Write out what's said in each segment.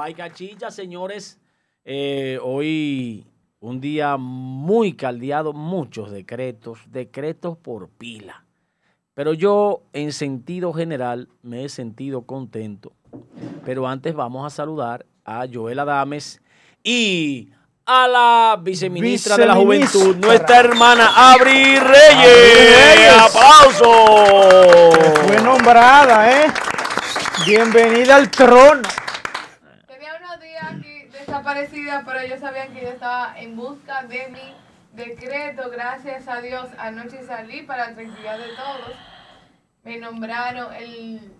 Baica Chicha, señores. Eh, hoy un día muy caldeado, muchos decretos, decretos por pila. Pero yo, en sentido general, me he sentido contento. Pero antes vamos a saludar a Joel Adames y a la viceministra, de la Juventud, nuestra hermana Abri Reyes. ¡Aplausos! Fue nombrada, ¿eh? Bienvenida al trono. Tenía unos días aquí desaparecida, pero ellos sabían que yo estaba en busca de mi decreto. Gracias a Dios, anoche salí para la tranquilidad de todos. Me nombraron el,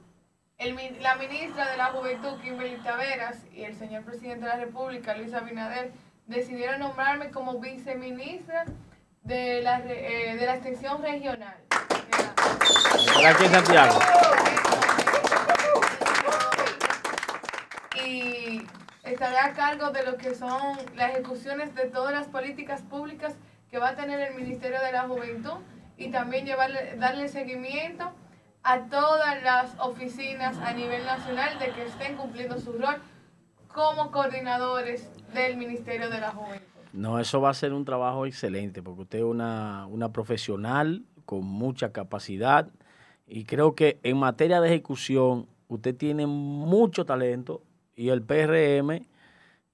el, la ministra de la Juventud, Kimberly Taveras, y el señor presidente de la República, Luis Abinader, decidieron nombrarme como viceministra de la, eh, de la extensión regional. aquí en Santiago. Y estaré a cargo de lo que son las ejecuciones de todas las políticas públicas que va a tener el Ministerio de la Juventud y también llevarle, darle seguimiento a todas las oficinas a nivel nacional de que estén cumpliendo su rol como coordinadores del Ministerio de la Juventud. No, eso va a ser un trabajo excelente porque usted es una, una profesional con mucha capacidad y creo que en materia de ejecución usted tiene mucho talento y el PRM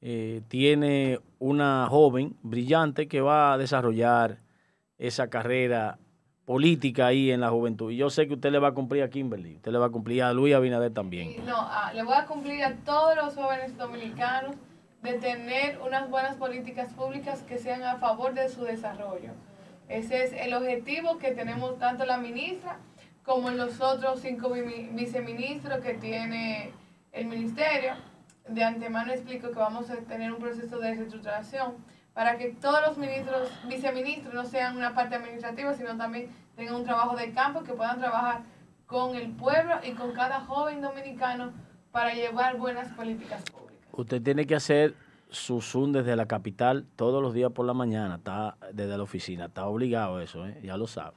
eh, tiene una joven brillante que va a desarrollar esa carrera política ahí en la juventud. Y yo sé que usted le va a cumplir a Kimberly, usted le va a cumplir a Luis Abinader también. No, ah, le voy a cumplir a todos los jóvenes dominicanos de tener unas buenas políticas públicas que sean a favor de su desarrollo. Ese es el objetivo que tenemos tanto la ministra como los otros cinco viceministros que tiene el ministerio. De antemano explico que vamos a tener un proceso de reestructuración para que todos los ministros, viceministros no sean una parte administrativa, sino también tengan un trabajo de campo, que puedan trabajar con el pueblo y con cada joven dominicano para llevar buenas políticas públicas. Usted tiene que hacer su Zoom desde la capital todos los días por la mañana, está desde la oficina, está obligado eso, ¿eh? ya lo sabe.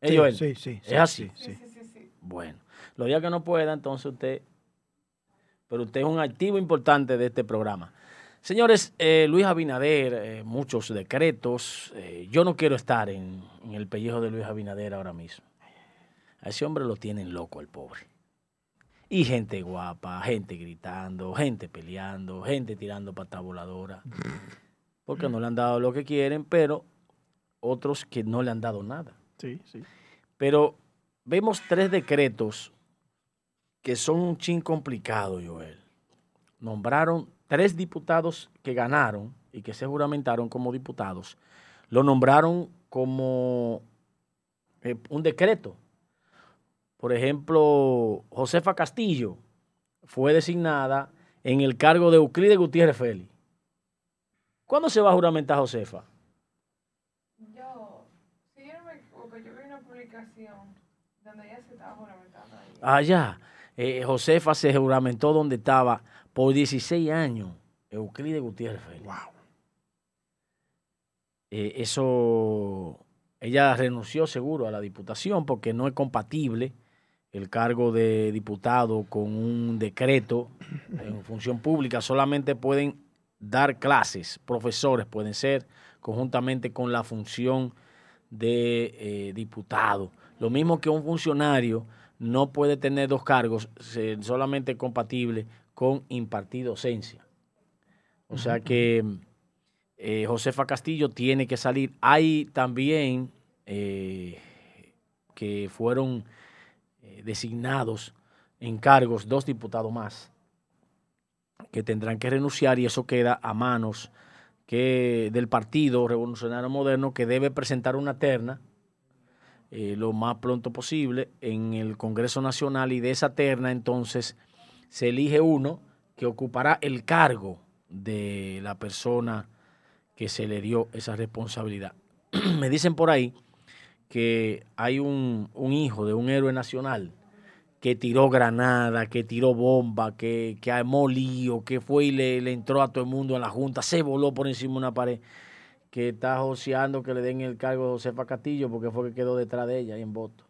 ¿Eh, sí, sí, ¿Es así? Sí, sí, sí, Bueno, los días que no pueda, entonces usted, pero usted es un activo importante de este programa. Señores, eh, Luis Abinader, eh, muchos decretos. Eh, yo no quiero estar en, el pellejo de Luis Abinader ahora mismo. A ese hombre lo tienen loco, el pobre. Y gente guapa, gente gritando, gente peleando, gente tirando pata voladora. Porque no le han dado lo que quieren, pero otros que no le han dado nada. Sí, sí. Pero vemos tres decretos que son un chin complicado, Joel. Nombraron tres diputados que ganaron y que se juramentaron como diputados, lo nombraron como eh, un decreto. Por ejemplo, Josefa Castillo fue designada en el cargo de Euclides Gutiérrez Félix. ¿Cuándo se va a juramentar Josefa? Yo, si yo no me equivoco, yo vi una publicación donde ella se estaba juramentando ahí. Ah, ya. Eh, Josefa se juramentó donde estaba por 16 años, Euclides Gutiérrez. Wow. Eh, eso, ella renunció seguro a la diputación porque no es compatible el cargo de diputado con un decreto en función pública. Solamente pueden dar clases, profesores pueden ser conjuntamente con la función de eh, diputado. Lo mismo que un funcionario no puede tener dos cargos, solamente compatible con impartir docencia. O sea que eh, Josefa Castillo tiene que salir. Hay también eh, que fueron eh, designados en cargos dos diputados más que tendrán que renunciar y eso queda a manos que del Partido Revolucionario Moderno que debe presentar una terna lo más pronto posible en el Congreso Nacional y de esa terna entonces se elige uno que ocupará el cargo de la persona que se le dio esa responsabilidad. Me dicen por ahí que hay un, hijo de un héroe nacional que tiró granada, que tiró bomba, que, que armó lío, que fue y le, entró a todo el mundo en la Junta, se voló por encima de una pared, que está joseando que le den el cargo a Josefa Castillo porque fue que quedó detrás de ella y en voto.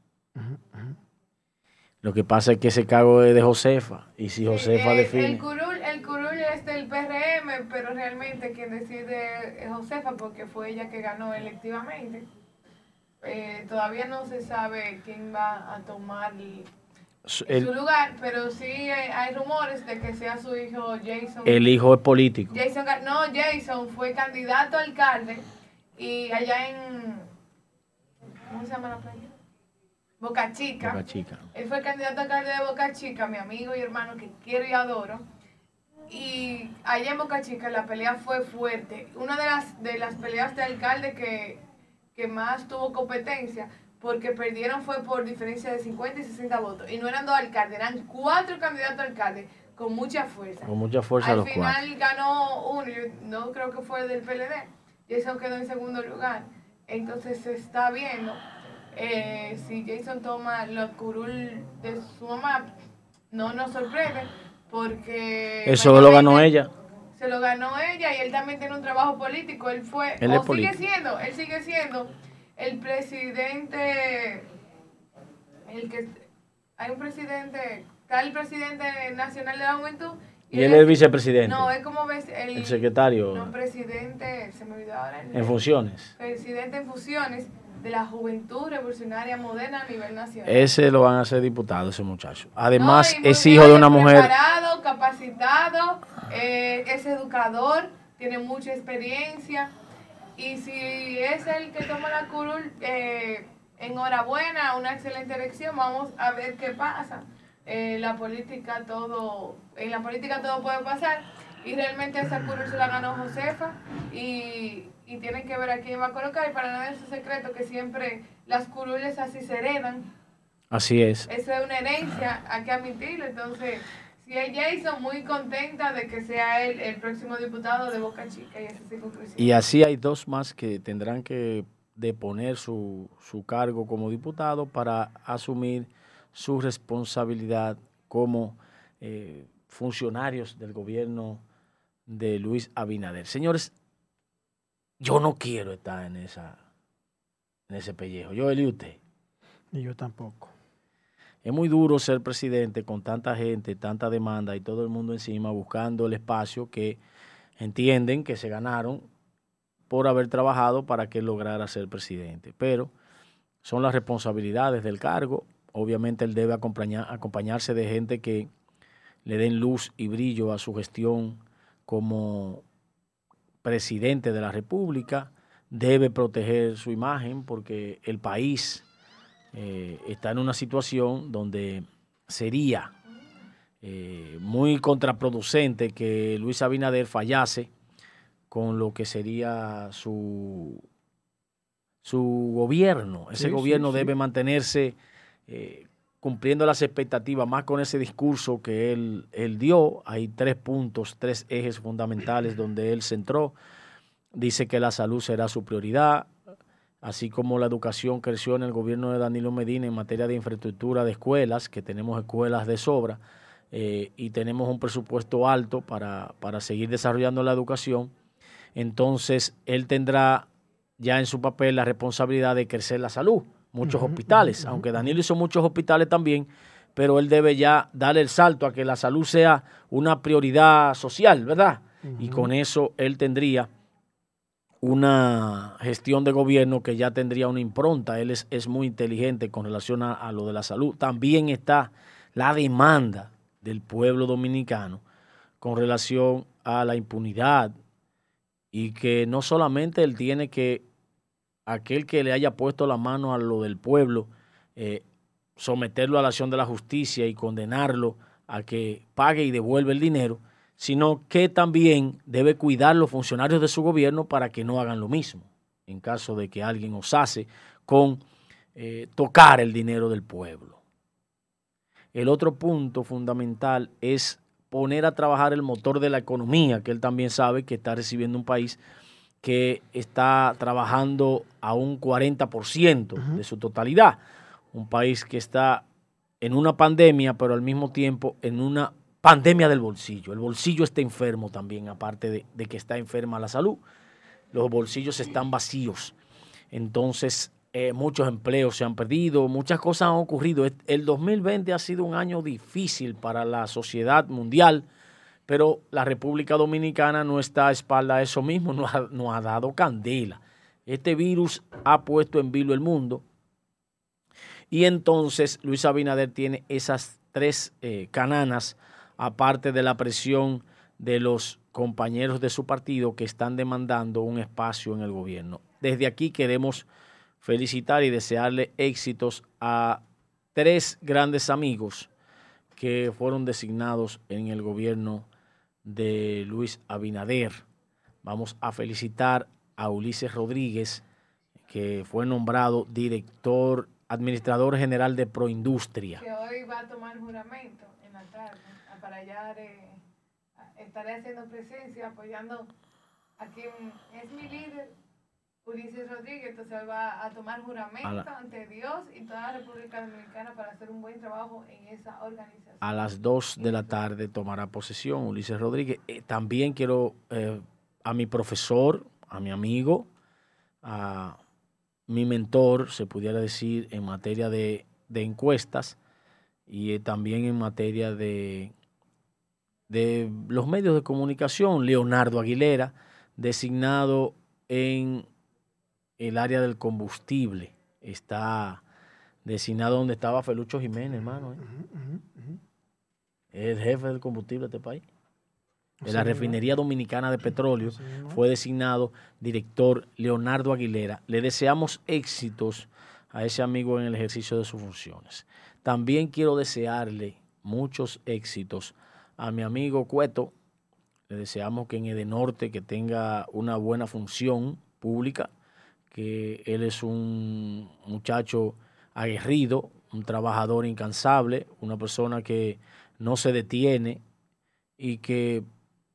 Lo que pasa es que ese cargo es de Josefa. Y si Josefa define. El curul, el curul es del PRM, pero realmente quien decide es Josefa porque fue ella que ganó electivamente. Eh, todavía no se sabe quién va a tomar el- su- su El, lugar, pero sí hay, hay rumores de que sea su hijo Jason. el hijo es político. Jason no, Jason fue candidato a alcalde y allá en ¿cómo se llama la playa? Boca Chica. Boca Chica. Él fue candidato a alcalde de Boca Chica, mi amigo y hermano que quiero y adoro. Y allá en Boca Chica la pelea fue fuerte. Una de las, de las peleas de alcalde que, que más tuvo competencia, porque perdieron fue por diferencia de 50 y 60 votos. Y no eran dos alcaldes, eran cuatro candidatos a alcalde con mucha fuerza. Con mucha fuerza Al los cuatro. final ganó uno, yo no creo que fue del PLD, Jason quedó en segundo lugar. Entonces se está viendo eh, si Jason toma los curul de su mamá, no nos sorprende porque... Eso lo ganó ella. Se lo ganó ella y él también tiene un trabajo político. Él fue, Él o sigue político. siendo, él sigue siendo el presidente, el que, hay un presidente, está el presidente nacional de la juventud. Y él es vicepresidente. No, es como el, El secretario No, presidente, se me olvidó ahora. el- en funciones. Presidente en fusiones de la Juventud Revolucionaria Moderna a nivel nacional. Ese lo van a hacer diputado, ese muchacho. Además, No, es hijo de una mujer. Preparado, capacitado, eh, es educador, tiene mucha experiencia. Y si es el que toma la curul, eh, enhorabuena, una excelente elección. Vamos a ver qué pasa. Eh, la política todo, en la política todo puede pasar. Y realmente esa curul se la ganó Josefa. Y, y tienen que ver a quién va a colocar. Y para nada es un secreto que siempre las curules así se heredan. Así es. Eso es una herencia, hay que admitirlo. Entonces, si es Jason, muy contenta de que sea él el próximo diputado de Boca Chica y esa. Y así hay dos más que tendrán que deponer su, su cargo como diputado para asumir su responsabilidad como eh, funcionarios del gobierno de Luis Abinader. Señores, yo no quiero estar en esa en ese pellejo. Yo y usted. Y yo tampoco. Es muy duro ser presidente con tanta gente, tanta demanda y todo el mundo encima buscando el espacio que entienden que se ganaron por haber trabajado para que lograra ser presidente. Pero son las responsabilidades del cargo. Obviamente él debe acompañar, acompañarse de gente que le den luz y brillo a su gestión como presidente de la República. Debe proteger su imagen porque el país eh, está en una situación donde sería eh, muy contraproducente que Luis Abinader fallase con lo que sería su, su gobierno. Ese Sí, gobierno sí. debe mantenerse eh, cumpliendo las expectativas, más con ese discurso que él, él dio. Hay tres puntos, tres ejes fundamentales donde él centró. Dice que la salud será su prioridad, así como la educación creció en el gobierno de Danilo Medina en materia de infraestructura de escuelas, que tenemos escuelas de sobra eh, y tenemos un presupuesto alto para, para seguir desarrollando la educación, entonces él tendrá ya en su papel la responsabilidad de crecer la salud, muchos hospitales, aunque Danilo hizo muchos hospitales también, pero él debe ya darle el salto a que la salud sea una prioridad social, ¿verdad? Y con eso él tendría una gestión de gobierno que ya tendría una impronta. Él es, es muy inteligente con relación a, lo de la salud. También está la demanda del pueblo dominicano con relación a la impunidad y que no solamente él tiene que, aquel que le haya puesto la mano a lo del pueblo, eh, someterlo a la acción de la justicia y condenarlo a que pague y devuelva el dinero, sino que también debe cuidar los funcionarios de su gobierno para que no hagan lo mismo, en caso de que alguien osase con eh, tocar el dinero del pueblo. El otro punto fundamental es poner a trabajar el motor de la economía, que él también sabe que está recibiendo un país que está trabajando a un 40% Ujú. de su totalidad. Un país que está en una pandemia, pero al mismo tiempo en una pandemia del bolsillo. El bolsillo está enfermo también, aparte de, que está enferma la salud. Los bolsillos están vacíos. Entonces, eh, muchos empleos se han perdido, muchas cosas han ocurrido. El 2020 ha sido un año difícil para la sociedad mundial, pero la República Dominicana no está a espalda de eso mismo, no ha, no ha dado candela. Este virus ha puesto en vilo el mundo y entonces Luis Abinader tiene esas tres eh, cananas, aparte de la presión de los compañeros de su partido que están demandando un espacio en el gobierno. Desde aquí queremos felicitar y desearle éxitos a tres grandes amigos que fueron designados en el gobierno de Luis Abinader. Vamos a felicitar a Ulises Rodríguez, que fue nombrado director administrador general de Proindustria. Que hoy va a tomar juramento en la tarde para allá estaré haciendo presencia, apoyando a quien es mi líder, Ulises Rodríguez, entonces va a tomar juramento ante Dios y toda la República Dominicana para hacer un buen trabajo en esa organización. A las 2 de la tarde tomará posesión Ulises Rodríguez. Eh, también quiero eh, a mi profesor, a mi amigo, a mi mentor, se pudiera decir, en materia de, encuestas y eh, también en materia de, de los medios de comunicación, Leonardo Aguilera, designado en el área del combustible. Está designado donde estaba Felucho Jiménez, hermano. ¿eh? Es el jefe del combustible de este país de la Refinería Dominicana de Petróleo, fue designado director Leonardo Aguilera. Le deseamos éxitos a ese amigo en el ejercicio de sus funciones. También quiero desearle muchos éxitos a mi amigo Cueto. Le deseamos que en Edenorte que tenga una buena función pública, que él es un muchacho aguerrido, un trabajador incansable, una persona que no se detiene y que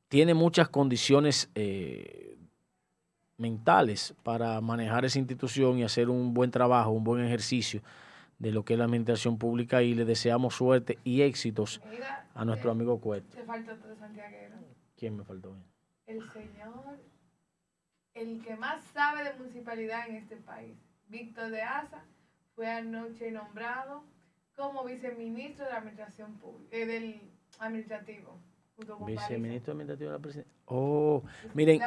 tiene muchas condiciones eh, mentales para manejar esa institución y hacer un buen trabajo, un buen ejercicio de lo que es la administración pública y le deseamos suerte y éxitos a nuestro amigo Cueto. Te faltó otro santiaguero. ¿Quién me faltó? El señor, el que más sabe de municipalidad en este país, Víctor de Asa, fue anoche nombrado como viceministro de la administración pública, eh, del administrativo. Viceministro administrativo de la presidencia. Oh, miren.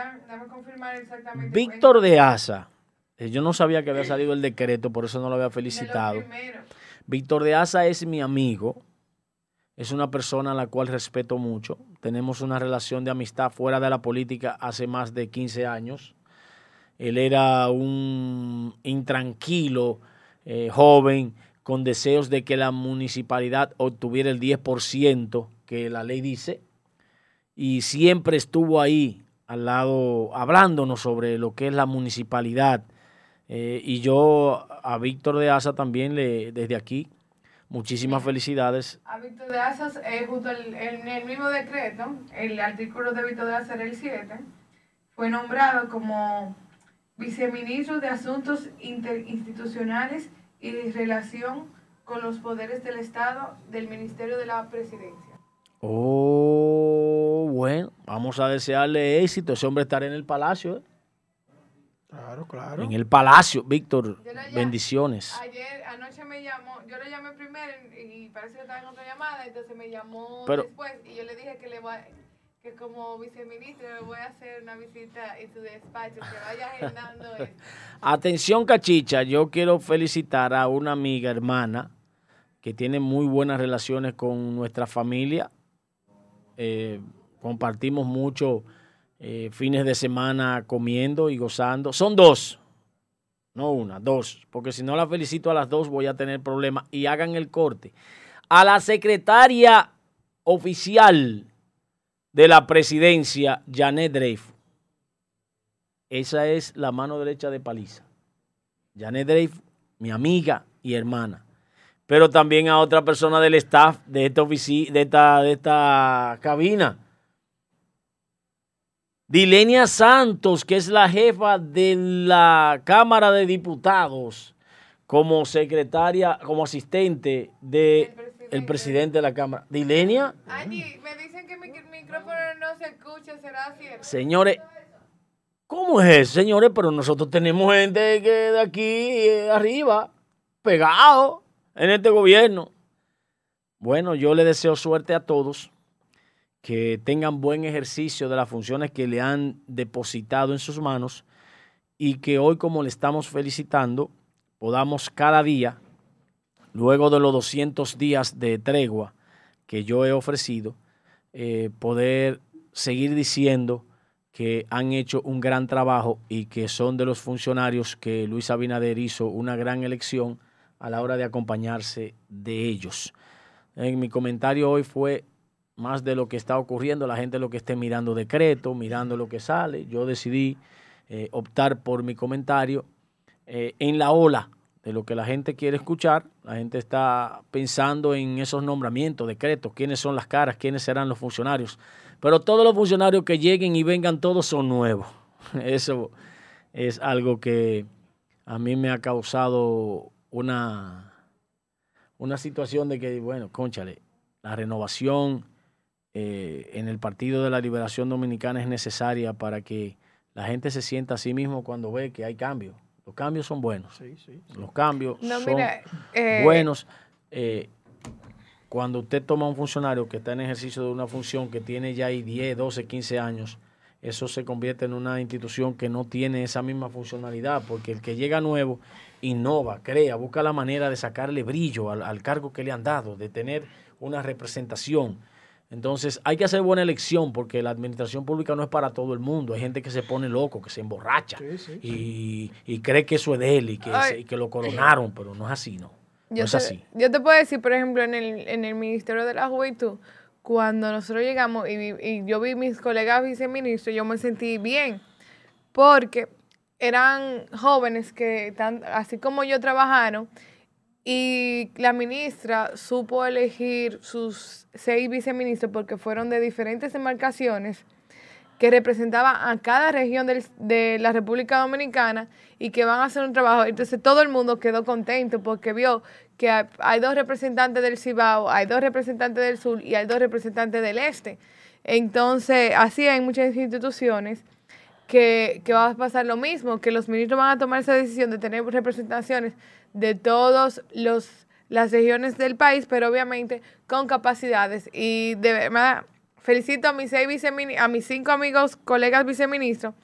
confirmar exactamente. Víctor de Asa. Eh, yo no sabía que había salido el decreto, por eso no lo había felicitado. Víctor de Asa es mi amigo. Es una persona a la cual respeto mucho. Tenemos una relación de amistad fuera de la política hace más de 15 años. Él era un intranquilo eh, joven con deseos de que la municipalidad obtuviera el 10% que la ley dice y siempre estuvo ahí al lado hablándonos sobre lo que es la municipalidad. Eh, y yo a Víctor de Asa también le, desde aquí muchísimas felicidades. A Víctor de Asa, eh, junto en el mismo decreto, el artículo de Víctor de Asa era el 7, fue nombrado como viceministro de Asuntos Interinstitucionales y de Relación con los Poderes del Estado del Ministerio de la Presidencia. Oh, bueno, vamos a desearle éxito. Ese hombre estará en el palacio. ¿eh? Claro, claro. En el palacio, Víctor. Bendiciones. Ayer, anoche me llamó, yo le llamé primero y parece que estaba en otra llamada, entonces me llamó después y yo le dije que le voy que como viceministro le voy a hacer una visita en su despacho, que vaya agendando eso. Atención, cachicha, yo quiero felicitar a una amiga, hermana, que tiene muy buenas relaciones con nuestra familia eh, compartimos mucho eh, fines de semana comiendo y gozando. Son dos, no una, dos, porque si no la felicito a las dos voy a tener problemas y hagan el corte. A la secretaria oficial de la presidencia, Janet Dreyfus. Esa es la mano derecha de Paliza. Janet Dreyfus, mi amiga y hermana pero también a otra persona del staff de esta de esta, de esta cabina. Dilenia Santos, que es la jefa de la Cámara de Diputados, como secretaria, como asistente del de presidente. de la Cámara. Dilenia. Angie, me dicen que mi micrófono no se escucha, ¿será cierto? Señores, ¿Cómo es eso, señores? Pero nosotros tenemos gente que de aquí eh, arriba, pegado en este gobierno. Bueno, yo le deseo suerte a todos, que tengan buen ejercicio de las funciones que le han depositado en sus manos y que hoy, como le estamos felicitando, podamos cada día, luego de los 200 días de tregua que yo he ofrecido, eh, poder seguir diciendo que han hecho un gran trabajo y que son de los funcionarios que Luis Abinader hizo una gran elección a la hora de acompañarse de ellos. En mi comentario hoy fue más de lo que está ocurriendo, la gente lo que esté mirando decreto, mirando lo que sale. Yo decidí eh, optar por mi comentario eh, en la ola de lo que la gente quiere escuchar. La gente está pensando en esos nombramientos, decretos, quiénes son las caras, quiénes serán los funcionarios. Pero todos los funcionarios que lleguen y vengan, todos son nuevos. Eso es algo que a mí me ha causado una, una situación de que, bueno, conchale, la renovación eh, en el Partido de la Liberación Dominicana es necesaria para que la gente se sienta a sí mismo cuando ve que hay cambios. Los cambios son buenos. Sí, sí, Los cambios son eh, buenos. Eh, cuando usted toma un funcionario que está en ejercicio de una función que tiene ya ahí 10, 12, 15 años, eso se convierte en una institución que no tiene esa misma funcionalidad, porque el que llega nuevo innova, crea, busca la manera de sacarle brillo al, al cargo que le han dado, de tener una representación. Entonces hay que hacer buena elección porque la administración pública no es para todo el mundo. Hay gente que se pone loco, que se emborracha y, cree que eso es de él y que, lo coronaron, pero no es así, ¿no? yo es así. Yo te puedo decir, por ejemplo, en el, en el Ministerio de la Juventud, cuando nosotros llegamos y, yo vi mis colegas viceministros, yo me sentí bien porque eran jóvenes que, así como yo, trabajaron y la ministra supo elegir sus seis viceministros porque fueron de diferentes demarcaciones que representaban a cada región de la República Dominicana y que van a hacer un trabajo. Entonces todo el mundo quedó contento porque vio que hay dos representantes del Cibao, hay dos representantes del sur y hay dos representantes del este. Entonces, así hay muchas instituciones que, que va a pasar lo mismo, que los ministros van a tomar esa decisión de tener representaciones de todas las regiones del país, pero obviamente con capacidades. Y de verdad, felicito a mis, seis a mis cinco amigos, colegas viceministros,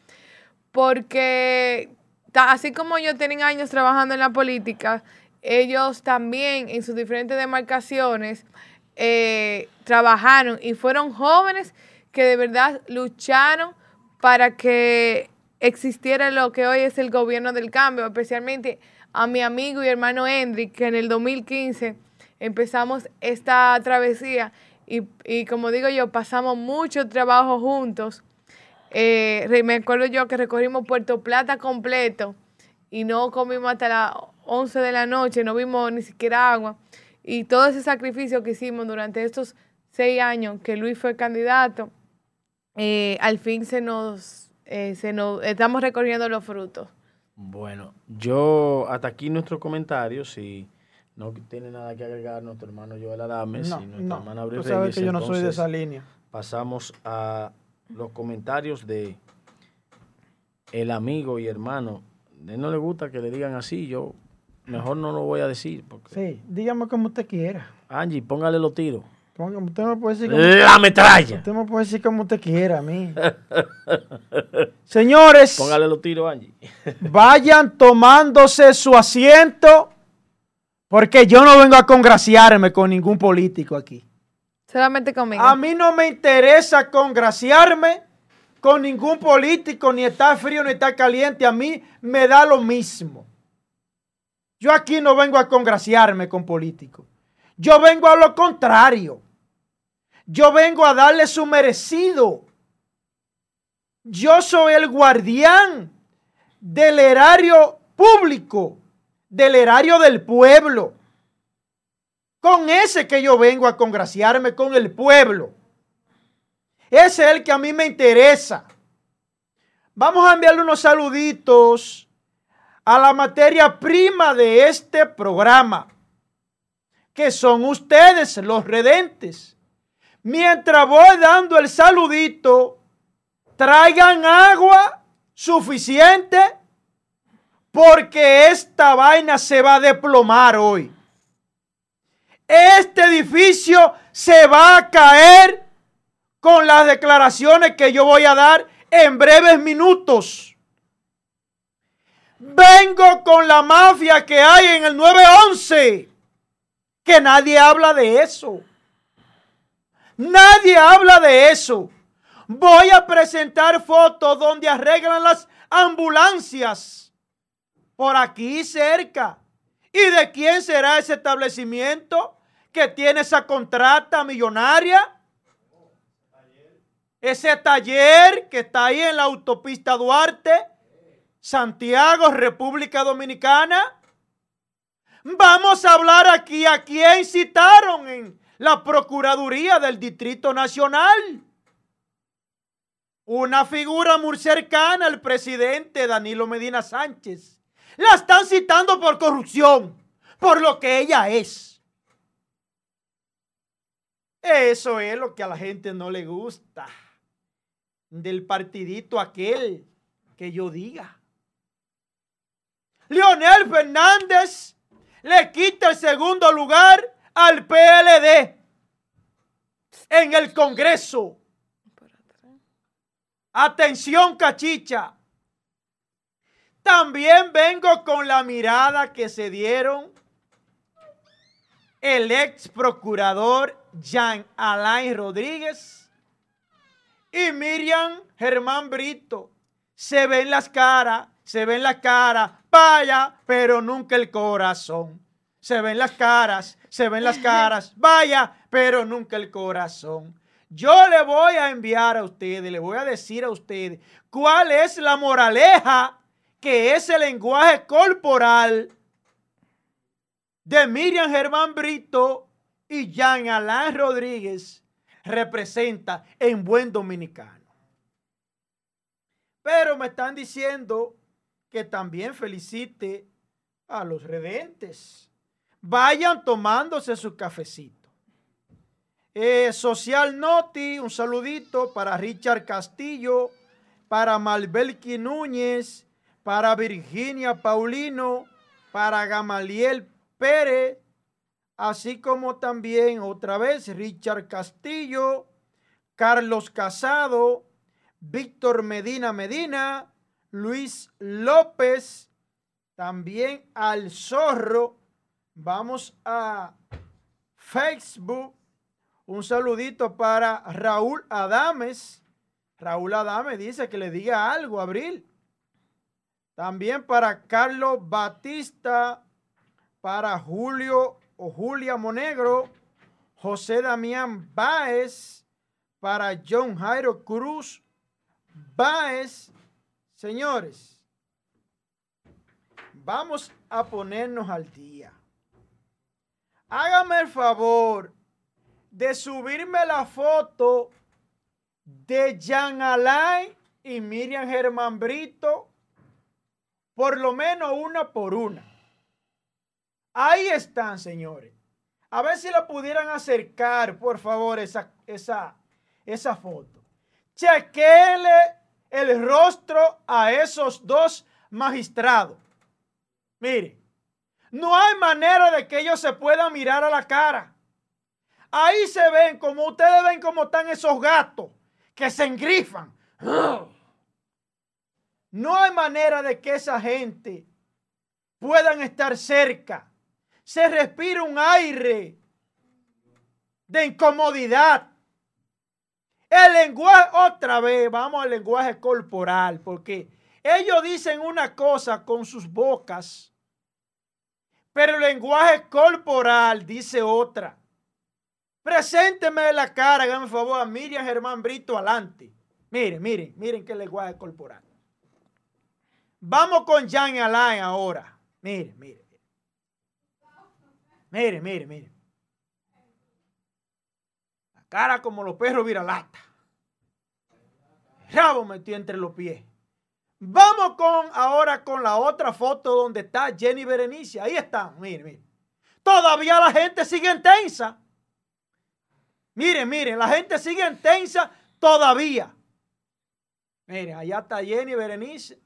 porque así como yo tienen años trabajando en la política, ellos también en sus diferentes demarcaciones eh, trabajaron y fueron jóvenes que de verdad lucharon para que existiera lo que hoy es el gobierno del cambio, especialmente a mi amigo y hermano Hendrik, que en el 2015 empezamos esta travesía y, como digo yo, pasamos mucho trabajo juntos. Eh, me acuerdo yo que recorrimos Puerto Plata completo y no comimos hasta las 11 de la noche, no vimos ni siquiera agua. Y todo ese sacrificio que hicimos durante estos seis años que Luis fue candidato, eh, al fin se nos, eh, se nos, estamos recorriendo los frutos. Bueno, yo hasta aquí nuestro comentario, si no tiene nada que agregar nuestro hermano Joel Adames no, y nuestra hermana Abril sabes que yo no soy de esa línea. Pasamos a los comentarios de el amigo y hermano a él no le gusta que le digan así, yo mejor no lo voy a decir. Porque... Sí, dígame como usted quiera. Angie, póngale los tiros. Usted me puede decir ¡La metralla! Usted me puede decir como usted quiera a mí. Señores. Póngale los tiros, Angie. vayan tomándose su asiento. Porque yo no vengo a congraciarme con ningún político aquí. Solamente conmigo. A mí no me interesa congraciarme con ningún político, ni está frío ni está caliente, a mí me da lo mismo. Yo aquí no vengo a congraciarme con políticos. Yo vengo a lo contrario. Yo vengo a darle su merecido. Yo soy el guardián del erario público, del erario del pueblo. Con ese que yo vengo a congraciarme con el pueblo. Ese es el que a mí me interesa. Vamos a enviarle unos saluditos a la materia prima de este programa, que son ustedes los redentes. Mientras voy dando el saludito, traigan agua suficiente porque esta vaina se va a deplomar hoy. Este edificio se va a caer con las declaraciones que yo voy a dar en breves minutos. Vengo con la mafia que hay en el 911, que nadie habla de eso. Nadie habla de eso. Voy a presentar fotos donde arreglan las ambulancias por aquí cerca. ¿Y de quién será ese establecimiento que tiene esa contrata millonaria? Ese taller que está ahí en la autopista Duarte, Santiago, República Dominicana. Vamos a hablar aquí a quién citaron en la Procuraduría del Distrito Nacional. Una figura muy cercana al presidente Danilo Medina Sánchez. La están citando por corrupción, por lo que ella es. Eso es lo que a la gente no le gusta. Del partidito aquel que yo diga. Leonel Fernández le quita el segundo lugar al PLD en el Congreso. Atención, cachicha. También vengo con la mirada que se dieron el ex procurador Jean Alain Rodríguez y Miriam Germán Brito. Se ven las caras, se ven las caras, vaya, pero nunca el corazón. Se ven las caras, se ven las caras, vaya, pero nunca el corazón. Yo le voy a enviar a ustedes, le voy a decir a ustedes cuál es la moraleja que ese lenguaje corporal de Miriam Germán Brito y Jean Alain Rodríguez representa en buen dominicano. Pero me están diciendo que también felicite a los redentes. Vayan tomándose su cafecito. Eh, Social Noti, un saludito para Richard Castillo, para Malbelki Núñez, para Virginia Paulino, para Gamaliel Pérez, así como también otra vez Richard Castillo, Carlos Casado, Víctor Medina Medina, Luis López, también al zorro. Vamos a Facebook un saludito para Raúl Adames. Raúl Adames dice que le diga algo, Abril. También para Carlos Batista, para Julio o Julia Monegro, José Damián Báez, para John Jairo Cruz Báez. Señores, vamos a ponernos al día. Hágame el favor de subirme la foto de Jean Alain y Miriam Germán Brito, por lo menos una por una. Ahí están, señores. A ver si la pudieran acercar, por favor, esa, esa, esa foto. Chequele el rostro a esos dos magistrados. Mire, no hay manera de que ellos se puedan mirar a la cara. Ahí se ven, como ustedes ven cómo están esos gatos que se engrifan. No hay manera de que esa gente puedan estar cerca. Se respira un aire de incomodidad. El lenguaje, otra vez, vamos al lenguaje corporal, porque ellos dicen una cosa con sus bocas, pero el lenguaje corporal dice otra. Presénteme la cara, hágame favor, a Miriam Germán Brito adelante. Miren, miren, miren qué lenguaje corporal. Vamos con Jean Alain ahora. Miren, miren. Miren, miren, miren. Cara como los perros viralata. Rabo metió entre los pies. Vamos con ahora con la otra foto donde está Jenny Berenice. Ahí está, miren, miren. Todavía la gente sigue intensa. Miren, miren, la gente sigue tensa todavía. Mire, allá está Jenny Berenice.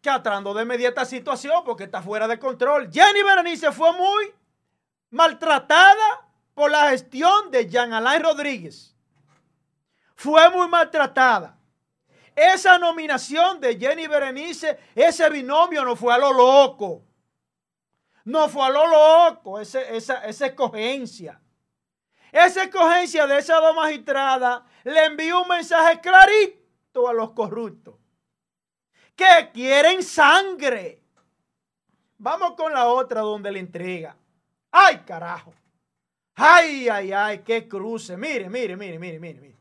Tratando de mediar esta situación porque está fuera de control. Jenny Berenice fue muy maltratada por la gestión de Jean Alain Rodríguez. Fue muy maltratada. Esa nominación de Jenny Berenice, ese binomio no fue a lo loco. No fue a lo loco, esa, esa escogencia. Esa escogencia de esas dos magistradas le envió un mensaje clarito a los corruptos. Que quieren sangre. Vamos con la otra donde le entrega. ¡Ay, carajo! ¡Ay, ay, ay! ¡Qué cruce! Mire, mire, mire, mire, mire, mire.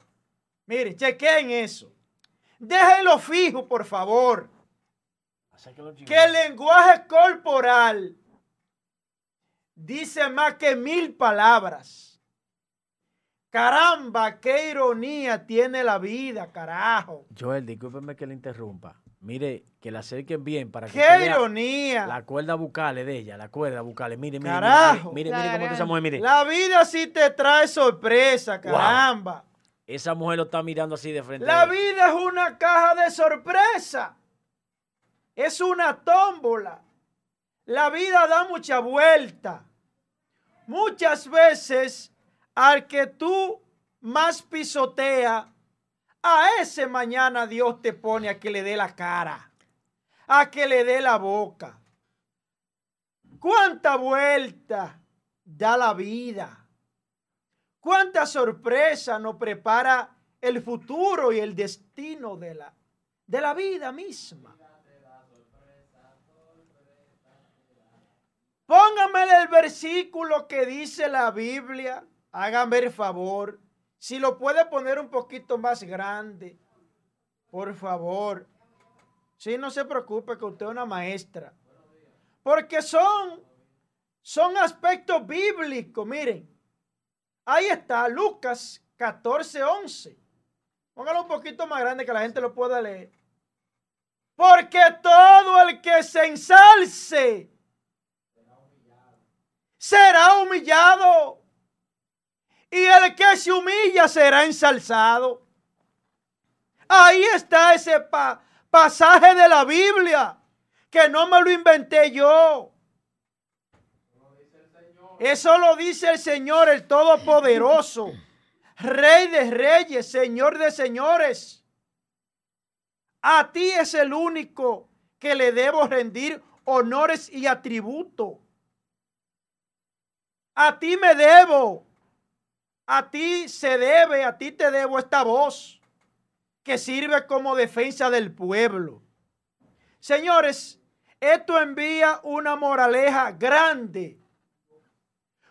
Mire, chequen eso. Déjenlo fijo, por favor. Que el lenguaje corporal dice más que mil palabras. Caramba, qué ironía tiene la vida, carajo. Joel, discúlpeme que le interrumpa. Mire, que la acerquen bien para que ¡Qué ironía! La cuerda bucal de ella, la cuerda bucal. Mire, mire, carajo. mire, mire, mire cómo esa mujer, mire. La vida sí te trae sorpresa, caramba. Esa mujer lo está mirando así de frente. La vida es una caja de sorpresa. Es una tómbola. La vida da mucha vuelta. Muchas veces al que tú más pisotea, a ese mañana Dios te pone a que le dé la cara, a que le dé la boca. ¿Cuánta vuelta da la vida? ¿Cuánta sorpresa nos prepara el futuro y el destino de la, de la vida misma? Póngame el versículo que dice la Biblia hágame el favor. Si lo puede poner un poquito más grande, por favor. Si no se preocupe que usted es una maestra. Porque son, son aspectos bíblicos. Miren, ahí está Lucas 14, 11. Póngalo un poquito más grande que la gente lo pueda leer. Porque todo el que se ensalce será humillado y el que se humilla será ensalzado. Ahí está ese pasaje de la Biblia, que no me lo inventé yo. Eso lo dice el Señor, el Todopoderoso, Rey de Reyes, Señor de Señores. A ti es el único que le debo rendir honores y atributo. A ti me debo a ti se debe, a ti te debo esta voz que sirve como defensa del pueblo. Señores, esto envía una moraleja grande.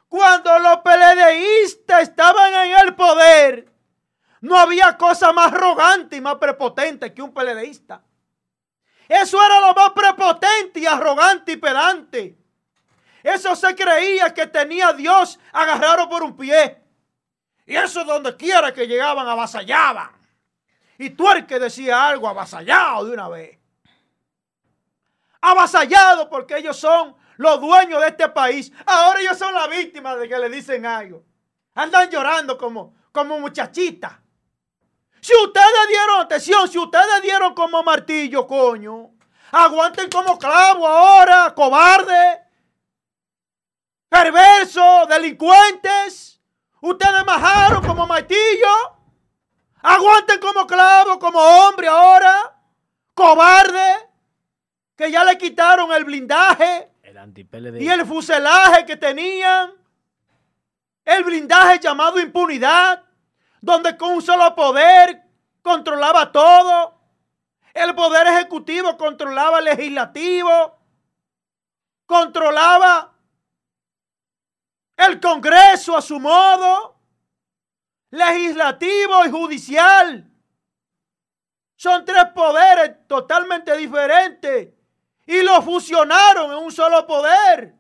Cuando los peledeístas estaban en el poder, no había cosa más arrogante y más prepotente que un peledeísta. Eso era lo más prepotente y arrogante y pedante. Eso se creía que tenía Dios agarrado por un pie. Y eso donde quiera que llegaban avasallaban. Y tú el que decía algo avasallado de una vez. Avasallado porque ellos son los dueños de este país. Ahora ellos son las víctimas de que le dicen algo. Andan llorando como, como muchachitas. Si ustedes dieron atención, si ustedes dieron como martillo, coño, aguanten como clavo ahora, cobarde, perverso, delincuentes. Ustedes majaron como martillo. Aguanten como clavo, como hombre ahora. Cobarde. Que ya le quitaron el blindaje. El Y el fuselaje que tenían. El blindaje llamado impunidad. Donde con un solo poder controlaba todo. El poder ejecutivo controlaba el legislativo. Controlaba el Congreso a su modo, legislativo y judicial. Son tres poderes totalmente diferentes y los fusionaron en un solo poder.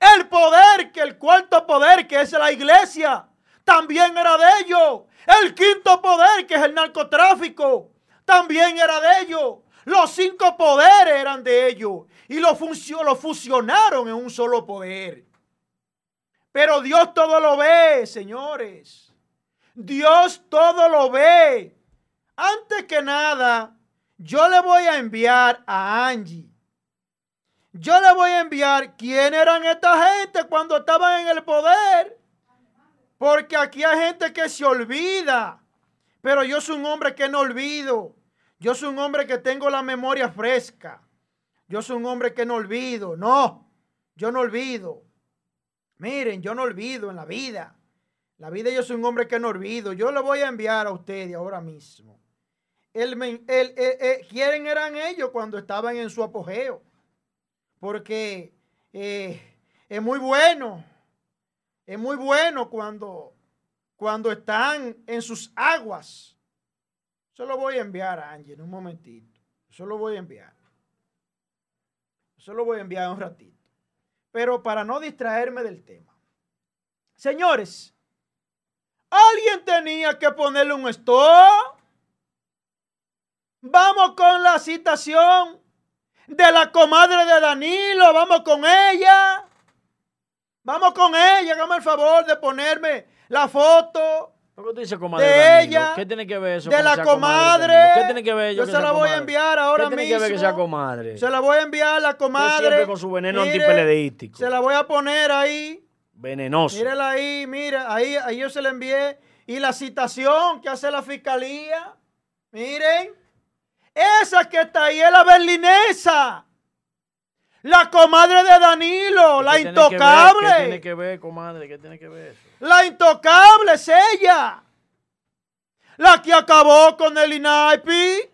El poder, que el cuarto poder, que es la iglesia, también era de ellos. El quinto poder, que es el narcotráfico, también era de ellos. Los cinco poderes eran de ellos y los, fusionaron en un solo poder. Pero Dios todo lo ve, señores. Dios todo lo ve. antes que nada, yo le voy a enviar a Angie. Yo le voy a enviar quién eran esta gente cuando estaban en el poder. Porque aquí hay gente que se olvida. Pero yo soy un hombre que no olvido. Yo soy un hombre que tengo la memoria fresca. Yo soy un hombre que no olvido. No, yo no olvido. Miren, yo no olvido en la vida. La vida yo soy un hombre que no olvido. Yo le voy a enviar a ustedes ahora mismo. El, ¿Quién eran ellos cuando estaban en su apogeo? Porque eh, es muy bueno. Es muy bueno cuando, cuando están en sus aguas eso lo voy a enviar a en un momentito. Eso lo voy a enviar. Eso lo voy a enviar un ratito. Pero para no distraerme del tema. Señores, alguien tenía que ponerle un stop. Vamos con la citación de la comadre de Danilo. Vamos con ella. Vamos con ella. Hágame el favor de ponerme la foto ¿Por qué tú dices comadre de ella, ¿Qué tiene que ver eso? De la comadre. ¿Qué tiene que ver Yo se la voy a enviar ahora mismo. ¿Qué tiene que ver que sea comadre? Se la voy a enviar a la comadre. siempre con su veneno. Se la voy a poner ahí. Venenoso. Mírela ahí, mira, ahí, ahí yo se la envié. Y la citación que hace la fiscalía. Miren. Esa que está ahí es la berlinesa. La comadre de Danilo, la intocable. ¿Qué tiene que ver, comadre? ¿Qué tiene que ver eso? La intocable es ella. La que acabó con el INAIPI.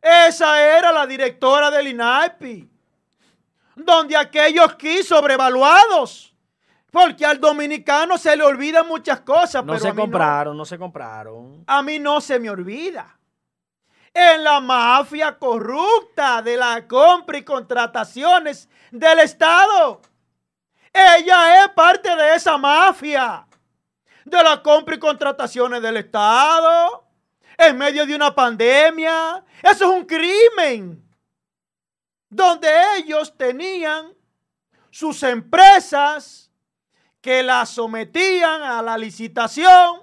Esa era la directora del INAIPI. Donde aquellos aquí sobrevaluados. Porque al dominicano se le olvidan muchas cosas. No se compraron, no se compraron. A mí no se me olvida. En la mafia corrupta de la compra y contrataciones del Estado. Ella es parte de esa mafia de la compra y contrataciones del Estado en medio de una pandemia. Eso es un crimen. Donde ellos tenían sus empresas que las sometían a la licitación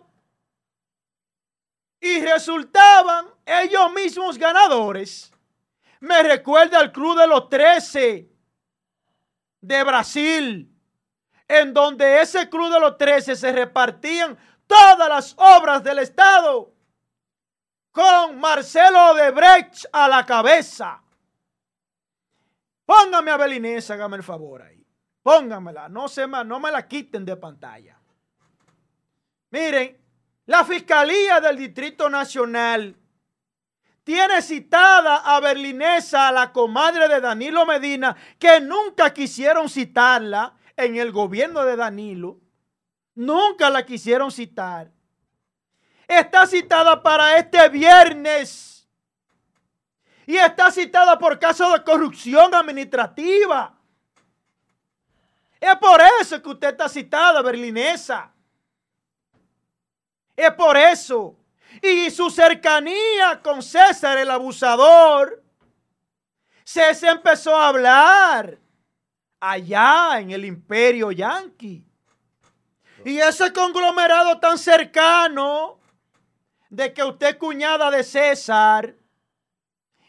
y resultaban ellos mismos ganadores. Me recuerda al Club de los Trece de Brasil en donde ese club de los trece se repartían todas las obras del Estado con Marcelo de Brecht a la cabeza. Póngame a Belinés, hágame el favor ahí. Póngamela, no, se no me la quiten de pantalla. Miren, la Fiscalía del Distrito Nacional tiene citada a Berlinesa, la comadre de Danilo Medina, que nunca quisieron citarla en el gobierno de Danilo. Nunca la quisieron citar. Está citada para este viernes. Y está citada por caso de corrupción administrativa. Es por eso que usted está citada, berlinesa. Es por eso. Y su cercanía con César el abusador. César empezó a hablar allá en el imperio yanqui. Y ese conglomerado tan cercano de que usted es cuñada de César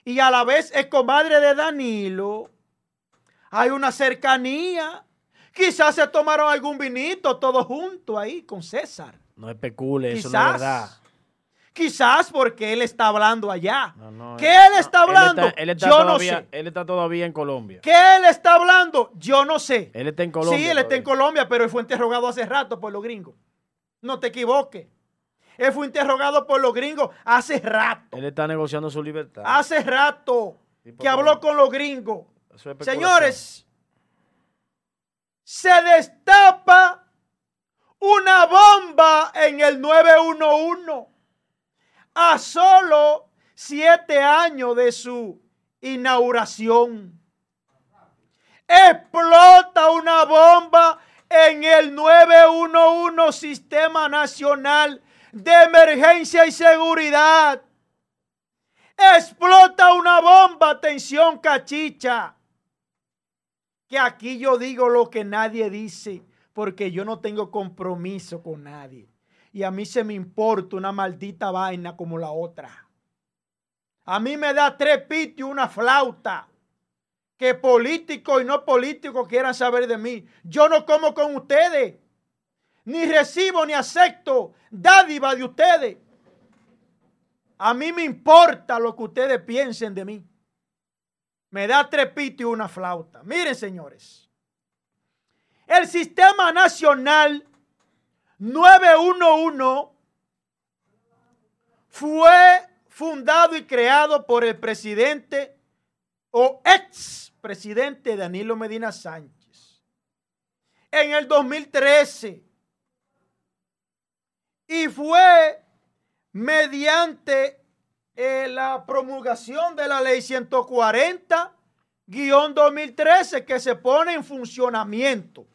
y a la vez es comadre de Danilo, hay una cercanía. Quizás se tomaron algún vinito todos juntos ahí con César. No especule, eso no es verdad. Quizás porque él está hablando allá. ¿Qué él está hablando? Yo no sé. Él está todavía en Colombia. ¿Qué él está hablando? Yo no sé. Él está en Colombia. Sí, él está en Colombia, pero él fue interrogado hace rato por los gringos. No te equivoques. Él fue interrogado por los gringos hace rato. Él está negociando su libertad. Hace rato que habló con los gringos. Señores, se destapa una bomba en el 911 a solo siete años de su inauguración. Explota una bomba en el 911 Sistema Nacional de Emergencia y Seguridad. Explota una bomba, atención cachicha. Que aquí yo digo lo que nadie dice, porque yo no tengo compromiso con nadie y a mí se me importa una maldita vaina como la otra. A mí me da tres pitos y una flauta. Que políticos y no políticos quieran saber de mí. Yo no como con ustedes. Ni recibo ni acepto dádiva de ustedes. A mí me importa lo que ustedes piensen de mí. Me da tres pitos y una flauta. Miren, señores. El sistema nacional 911 fue fundado y creado por el presidente o ex presidente Danilo Medina Sánchez. En el 2013 y fue mediante eh, la promulgación de la ley 140-2013 que se pone en funcionamiento.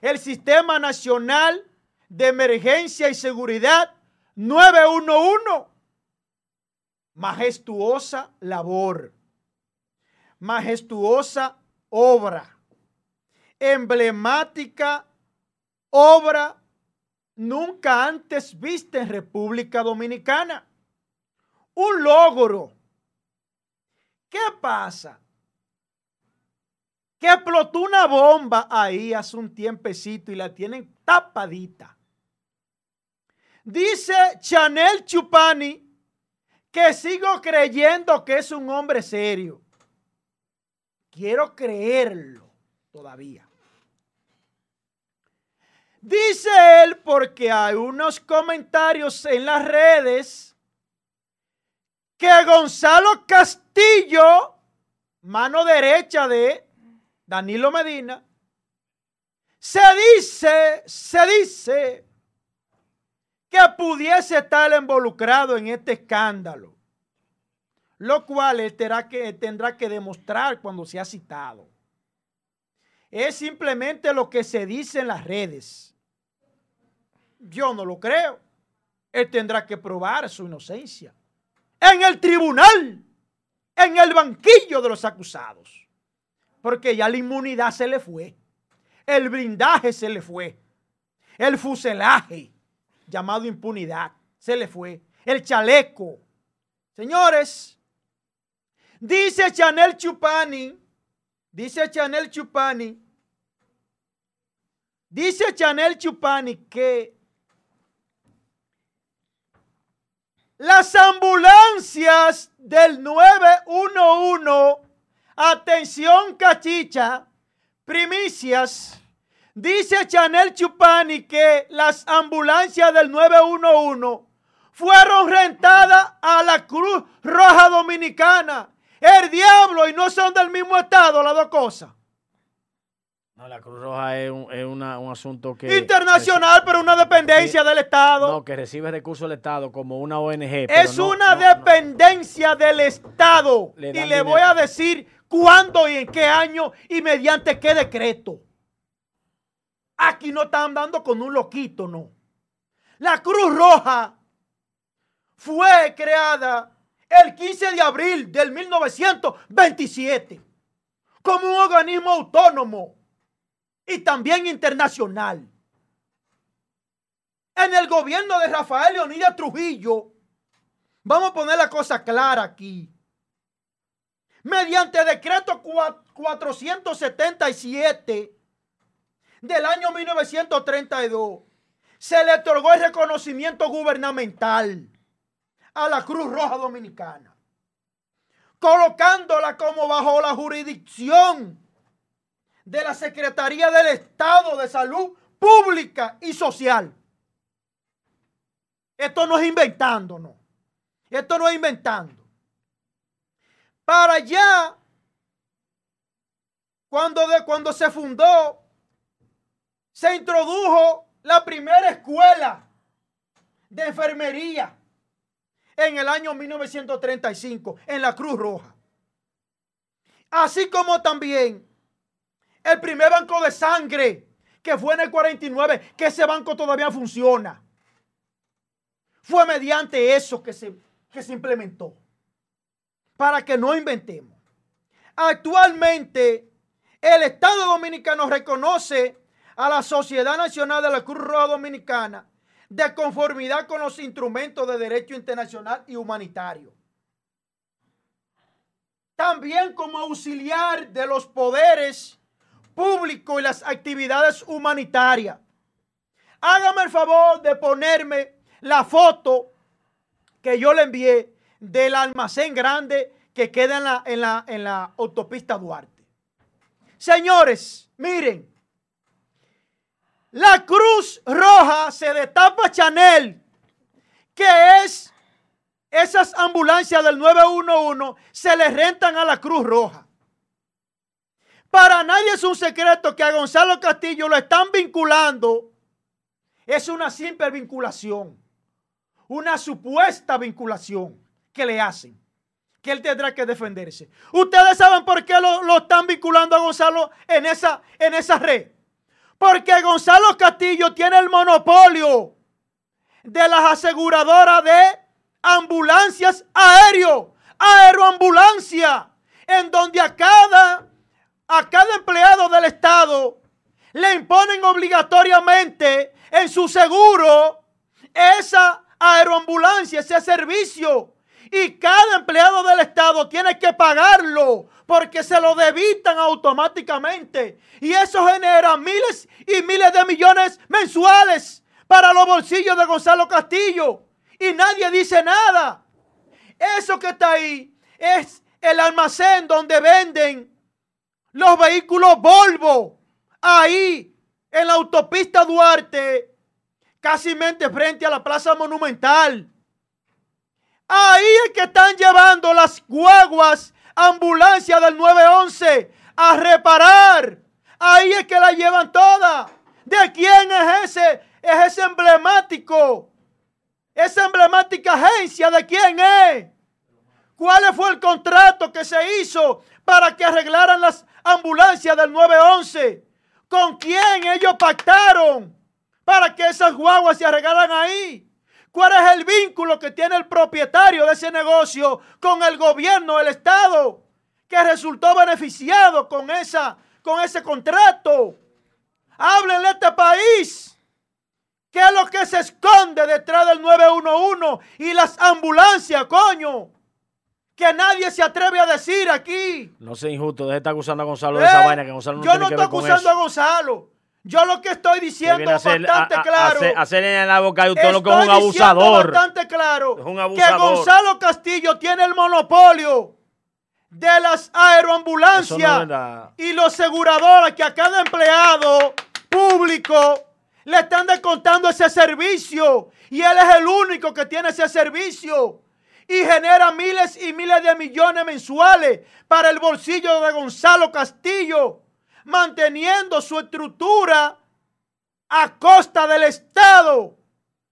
El Sistema Nacional de Emergencia y Seguridad 911. Majestuosa labor, majestuosa obra, emblemática obra nunca antes vista en República Dominicana. Un logro. ¿Qué pasa? Que explotó una bomba ahí hace un tiempecito y la tienen tapadita. Dice Chanel Chupani que sigo creyendo que es un hombre serio. Quiero creerlo todavía. Dice él porque hay unos comentarios en las redes que Gonzalo Castillo, mano derecha de Danilo Medina, se dice, se dice que pudiese estar involucrado en este escándalo, lo cual él tendrá que, demostrar cuando sea citado. Es simplemente lo que se dice en las redes. Yo no lo creo. Él tendrá que probar su inocencia. En el tribunal, en el banquillo de los acusados. Porque ya la inmunidad se le fue. El blindaje se le fue. El fuselaje llamado impunidad. Se le fue. El chaleco. Señores, dice Chanel Chupani, dice Chanel Chupani, dice Chanel Chupani que las ambulancias del 911, atención cachicha, primicias, Dice Chanel Chupani que las ambulancias del 911 fueron rentadas a la Cruz Roja Dominicana. El diablo y no son del mismo estado las dos cosas. No, la Cruz Roja es un, es un asunto que... Internacional, pero una dependencia del Estado. No, que recibe recursos del Estado como una ONG. Es una dependencia del Estado. y le voy a decir cuándo y en qué año y mediante qué decreto. Aquí no están dando con un loquito, no. La Cruz Roja fue creada el 15 de abril del 1927 como un organismo autónomo y también internacional. En el gobierno de Rafael Leonidas Trujillo, vamos a poner la cosa clara aquí. Mediante decreto 477 del año 1932 se le otorgó el reconocimiento gubernamental a la Cruz Roja Dominicana, colocándola como bajo la jurisdicción de la Secretaría del Estado de Salud Pública y Social. Esto no es inventando, no. Esto no es inventando. Para allá, cuando, de, cuando se fundó se introdujo la primera escuela de enfermería en el año 1935 en la Cruz Roja. Así como también el primer banco de sangre que fue en el 49, que ese banco todavía funciona. Fue mediante eso que se, que se implementó. Para que no inventemos. Actualmente, el Estado Dominicano reconoce a la Sociedad Nacional de la Cruz Roja Dominicana de conformidad con los instrumentos de derecho internacional y humanitario. también como auxiliar de los poderes públicos y las actividades humanitarias. Hágame el favor de ponerme la foto que yo le envié del almacén grande que queda en la, en la, en la autopista Duarte. Señores, miren, la Cruz Roja se destapa Chanel, que es esas ambulancias del 911 se le rentan a la Cruz Roja. Para nadie es un secreto que a Gonzalo Castillo lo están vinculando. Es una simple vinculación, una supuesta vinculación que le hacen, que él tendrá que defenderse. Ustedes saben por qué lo, lo están vinculando a Gonzalo en esa, en esa red. Porque Gonzalo Castillo tiene el monopolio de las aseguradoras de ambulancias aéreo, aeroambulancia, en donde a cada, a cada empleado del Estado le imponen obligatoriamente en su seguro esa aeroambulancia, ese servicio. Y cada empleado del Estado tiene que pagarlo porque se lo debitan automáticamente. Y eso genera miles y miles de millones mensuales para los bolsillos de Gonzalo Castillo y nadie dice nada. Eso que está ahí es el almacén donde venden los vehículos Volvo. Ahí, en la autopista Duarte, casi frente a la Plaza Monumental. Ahí es que están llevando las guaguas, ambulancias del 911 a reparar. Ahí es que la llevan todas. ¿De quién es ese? Es ese emblemático esa emblemática agencia de quién es. ¿Cuál fue el contrato que se hizo para que arreglaran las ambulancias del 911? ¿Con quién ellos pactaron para que esas guaguas se arreglaran ahí? ¿Cuál es el vínculo que tiene el propietario de ese negocio con el gobierno del Estado que resultó beneficiado con, esa, con ese contrato? Háblenle a este país. ¿Qué es lo que se esconde detrás del 911 y las ambulancias, coño? Que nadie se atreve a decir aquí. No sé injusto, deje de estar acusando a Gonzalo de esa ¿Eh? vaina que Gonzalo no Yo no estoy acusando a Gonzalo. Yo lo que estoy diciendo es bastante claro. Hacerle en la boca a usted lo que es un abusador. bastante claro que Gonzalo Castillo tiene el monopolio de las aeroambulancias y los aseguradoras que a cada empleado público le están descontando ese servicio. Y él es el único que tiene ese servicio. Y genera miles y miles de millones mensuales para el bolsillo de Gonzalo Castillo. Manteniendo su estructura a costa del Estado.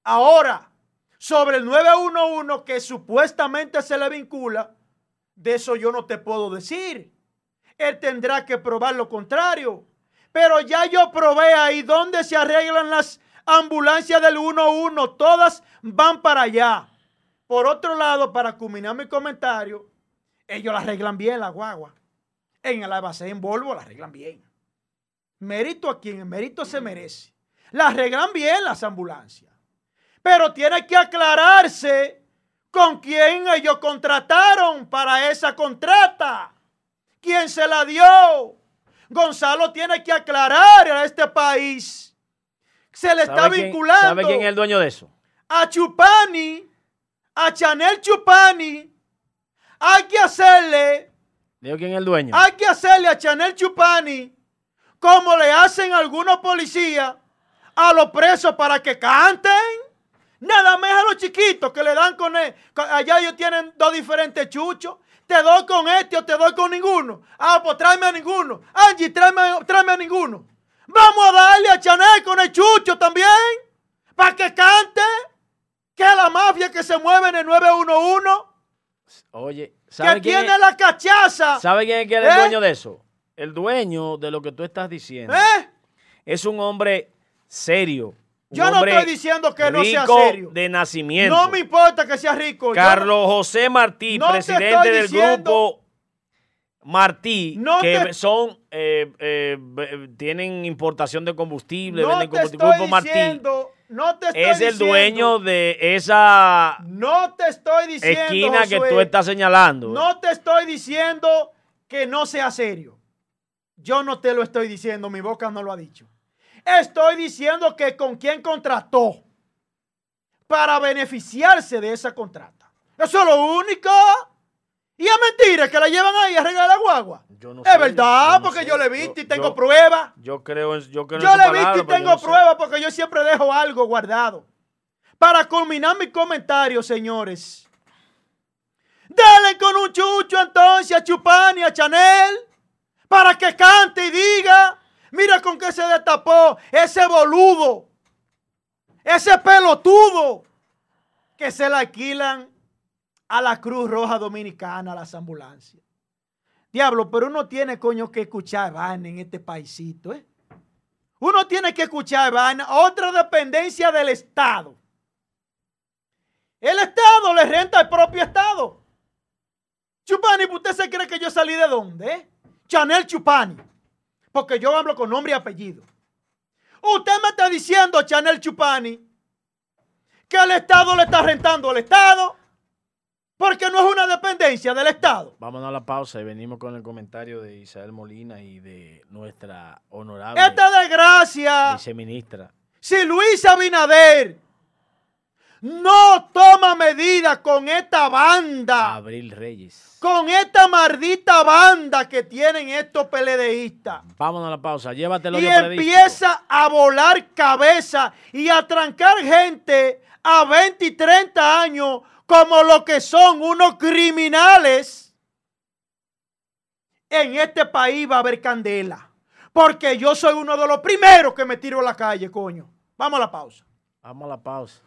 Ahora, sobre el 911 que supuestamente se le vincula, de eso yo no te puedo decir. Él tendrá que probar lo contrario. Pero ya yo probé ahí donde se arreglan las ambulancias del 1-1. Todas van para allá. Por otro lado, para culminar mi comentario, ellos la arreglan bien, la guagua. En el en Volvo la arreglan bien. Mérito a quien el mérito se merece. La arreglan bien las ambulancias. Pero tiene que aclararse con quién ellos contrataron para esa contrata. ¿Quién se la dio? Gonzalo tiene que aclarar a este país. Se le está vinculando. ¿Sabe quién es el dueño de eso? A Chupani, a Chanel Chupani. Hay que hacerle. Digo quién es el dueño. Hay que hacerle a Chanel Chupani como le hacen algunos policías a los presos para que canten. Nada más a los chiquitos que le dan con él. Allá ellos tienen dos diferentes chuchos te doy con este o te doy con ninguno. Ah, pues tráeme a ninguno. Angie, tráeme, a ninguno. Vamos a darle a Chanel con el chucho también. Para que cante. Que es la mafia que se mueve en el 911. Oye, ¿sabe que tiene la cachaza. ¿Sabe quién es el ¿Eh? dueño de eso? El dueño de lo que tú estás diciendo. ¿Eh? Es un hombre serio yo no estoy diciendo que no sea serio. de nacimiento. No me importa que sea rico. Carlos José Martí, presidente del grupo Martí, No que te- son, eh, eh, tienen importación de combustible, No venden te combustible. estoy Grupo Martí diciendo, no te estoy es el diciendo- dueño de esa No te estoy diciendo, esquina que Josué, tú estás señalando. No te estoy diciendo que no sea serio. Yo no te lo estoy diciendo, mi boca no lo ha dicho. Estoy diciendo que con quién contrató para beneficiarse de esa contrata. Eso es lo único. Y es mentira que la llevan ahí a arreglar la guagua. Yo no es sé, verdad, yo no porque sé. yo le he visto y tengo pruebas. Yo creo en, yo creo Yo le he visto y tengo no pruebas porque yo siempre dejo algo guardado. Para culminar mi comentario, señores. Dale con un chucho entonces a Chupani, a Chanel, para que cante y diga, mira con qué se destapó ese boludo, ese pelotudo, que se la alquilan a la Cruz Roja Dominicana, a las ambulancias. Diablo, pero uno tiene, coño, que escuchar vaina en este paisito, ¿eh? Uno tiene que escuchar vaina. Otra dependencia del Estado. El Estado le renta al propio Estado. Chupani, ¿usted se cree que yo salí de dónde? eh? Chanel Chupani. Porque yo hablo con nombre y apellido. Usted me está diciendo, Chanel Chupani, que el Estado le está rentando al Estado. Porque no es una dependencia del Estado. Vámonos a la pausa y venimos con el comentario de Isabel Molina y de nuestra honorable Esta desgracia. viceministra. Si Luis Abinader no toma medidas con esta banda, Abril Reyes. con esta maldita banda que tienen estos PLDistas, Vámonos a la pausa. Llévatelo y empieza a volar cabeza y a trancar gente a 20 y 30 años como lo que son unos criminales, en este país va a haber candela. Porque yo soy uno de los primeros que me tiro a la calle, coño. Vamos a la pausa. Vamos a la pausa.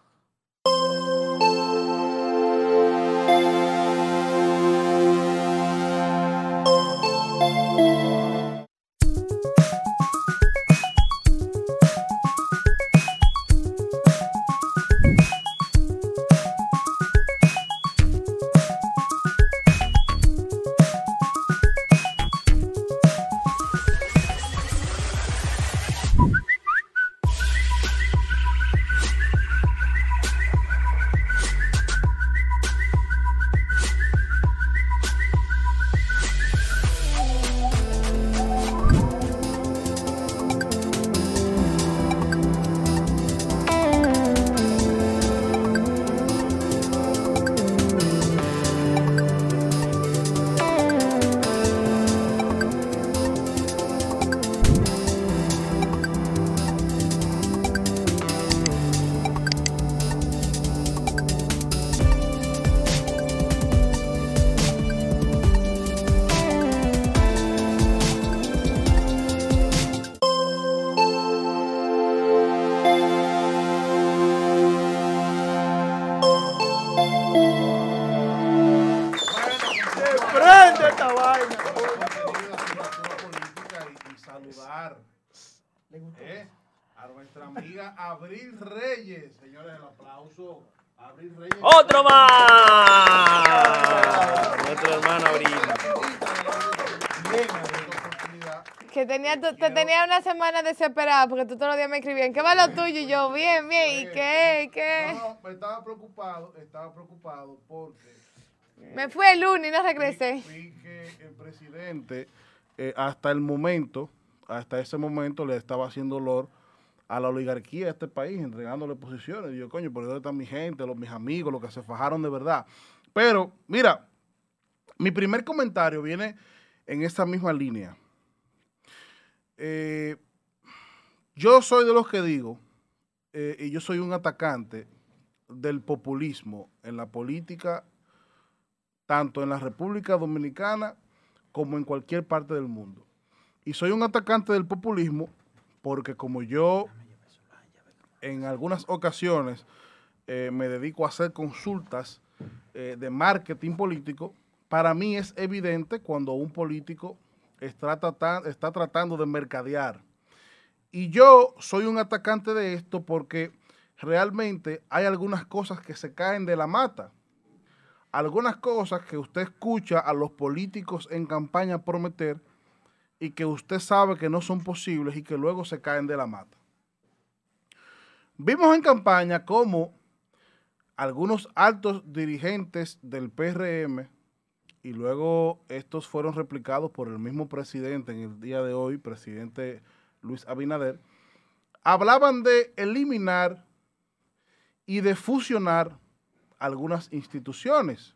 Te tenía una semana desesperada porque tú todos los días me escribían, ¿qué va lo tuyo? Y yo, bien, bien, ¿y qué? ¿Y qué? No, no, estaba preocupado, estaba preocupado porque Me fui el lunes y no regresé. vi que el presidente eh, hasta el momento, hasta ese momento le estaba haciendo olor a la oligarquía de este país, entregándole posiciones. Y yo, coño, por dónde están mi gente, los, mis amigos, los que se fajaron de verdad. Pero, mira, mi primer comentario viene en esa misma línea. Eh, yo soy de los que digo, eh, y yo soy un atacante del populismo en la política, tanto en la República Dominicana como en cualquier parte del mundo. Y soy un atacante del populismo porque como yo en algunas ocasiones eh, me dedico a hacer consultas de marketing político, para mí es evidente cuando un político está, está tratando de mercadear. Y yo soy un atacante de esto porque realmente hay algunas cosas que se caen de la mata. algunas cosas que usted escucha a los políticos en campaña prometer y que usted sabe que no son posibles y que luego se caen de la mata. Vimos en campaña cómo algunos altos dirigentes del PRM, y luego estos fueron replicados por el mismo presidente en el día de hoy, presidente Luis Abinader, hablaban de eliminar y de fusionar algunas instituciones.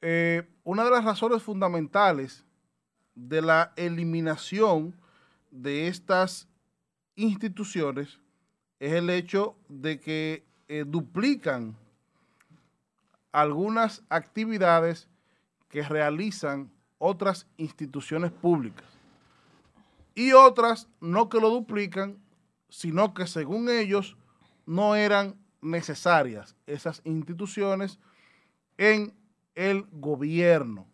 Eh, una de las razones fundamentales de la eliminación de estas instituciones es el hecho de que eh, duplican algunas actividades que realizan otras instituciones públicas y otras no que lo duplican, sino que según ellos no eran necesarias esas instituciones en el gobierno.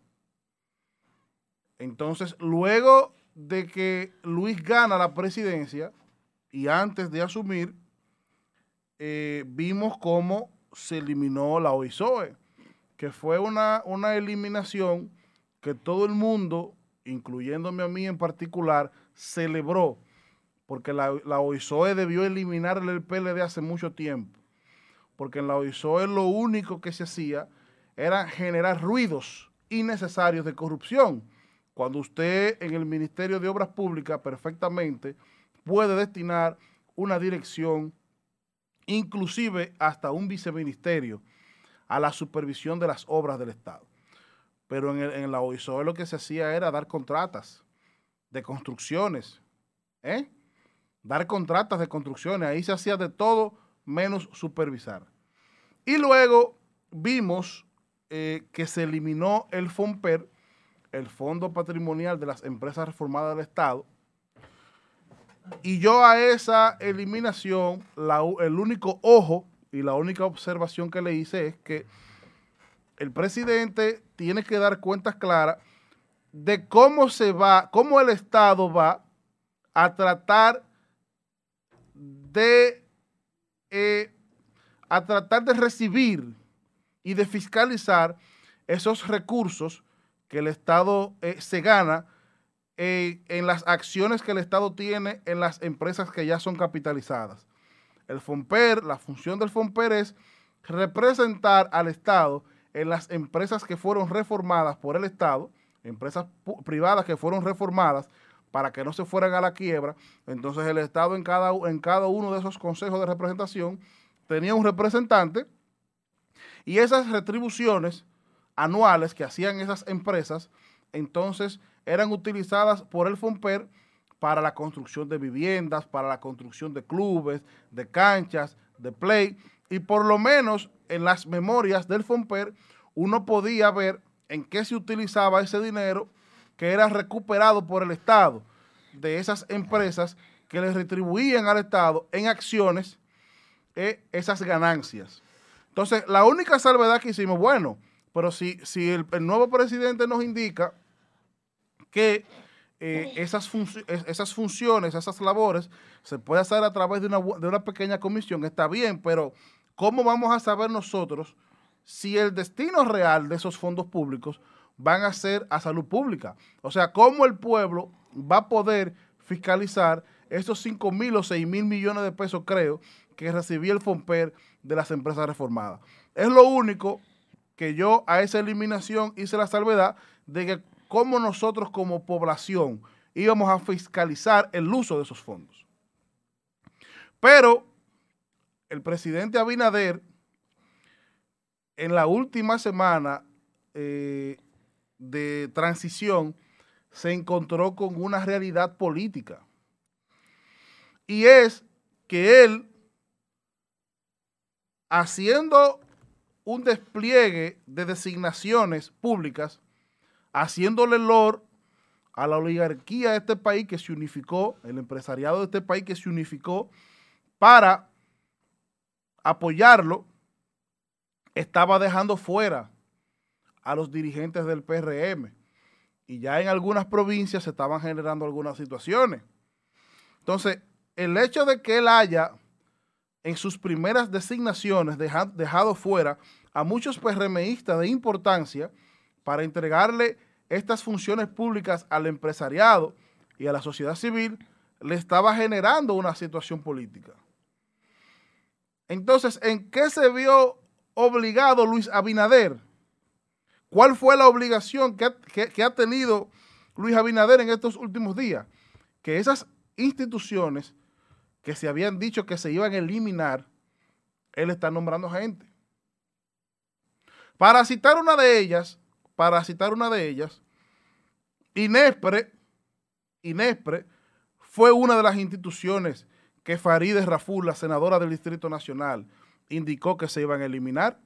Entonces, luego de que Luis gana la presidencia y antes de asumir, eh, vimos cómo se eliminó la OISOE, que fue una, una eliminación que todo el mundo, incluyéndome a mí en particular, celebró, porque la, la OISOE debió eliminar el PLD hace mucho tiempo, porque en la OISOE lo único que se hacía era generar ruidos innecesarios de corrupción, cuando usted en el Ministerio de Obras Públicas perfectamente puede destinar una dirección, inclusive hasta un viceministerio, a la supervisión de las obras del Estado. Pero en, en la OISOE lo que se hacía era dar contratas de construcciones, ¿eh? dar contratas de construcciones, ahí se hacía de todo menos supervisar. Y luego vimos eh, que se eliminó el FOMPER, el Fondo Patrimonial de las Empresas Reformadas del Estado, y yo a esa eliminación, el único ojo y la única observación que le hice es que el presidente tiene que dar cuentas claras de cómo se va, cómo el Estado va a tratar de, eh, a tratar de recibir y de fiscalizar esos recursos que el Estado eh, se gana en las acciones que el Estado tiene en las empresas que ya son capitalizadas. El FOMPER, la función del FOMPER es representar al Estado en las empresas que fueron reformadas por el Estado, empresas privadas que fueron reformadas para que no se fueran a la quiebra. Entonces el Estado en cada, en cada uno de esos consejos de representación tenía un representante y esas retribuciones anuales que hacían esas empresas, entonces eran utilizadas por el FOMPER para la construcción de viviendas, para la construcción de clubes, de canchas, de play, y por lo menos en las memorias del FOMPER uno podía ver en qué se utilizaba ese dinero que era recuperado por el Estado de esas empresas que le retribuían al Estado en acciones eh, esas ganancias. Entonces, la única salvedad que hicimos, bueno, pero si, si el, nuevo presidente nos indica que eh, esas, esas funciones, esas labores, se puede hacer a través de una, de una pequeña comisión, está bien, pero ¿cómo vamos a saber nosotros si el destino real de esos fondos públicos van a ser a salud pública? O sea, ¿cómo el pueblo va a poder fiscalizar esos 5 mil o 6 mil millones de pesos, creo, que recibía el FOMPER de las empresas reformadas. Es lo único que yo a esa eliminación hice la salvedad de que como nosotros como población íbamos a fiscalizar el uso de esos fondos. Pero el presidente Abinader en la última semana eh, de transición se encontró con una realidad política. Y es que él haciendo un despliegue de designaciones públicas, haciéndole lor a la oligarquía de este país que se unificó, el empresariado de este país que se unificó para apoyarlo, estaba dejando fuera a los dirigentes del PRM. Y ya en algunas provincias se estaban generando algunas situaciones. Entonces, el hecho de que él haya en sus primeras designaciones deja- dejado fuera a muchos PRMistas de importancia para entregarle estas funciones públicas al empresariado y a la sociedad civil, le estaba generando una situación política. Entonces, ¿en qué se vio obligado Luis Abinader? ¿Cuál fue la obligación que ha, que- ha tenido Luis Abinader en estos últimos días? Que esas instituciones que se habían dicho que se iban a eliminar, él está nombrando gente. Para citar una de ellas, para citar una de ellas, Inespre, Inespre fue una de las instituciones que Farideh Raful, la senadora del Distrito Nacional, indicó que se iban a eliminar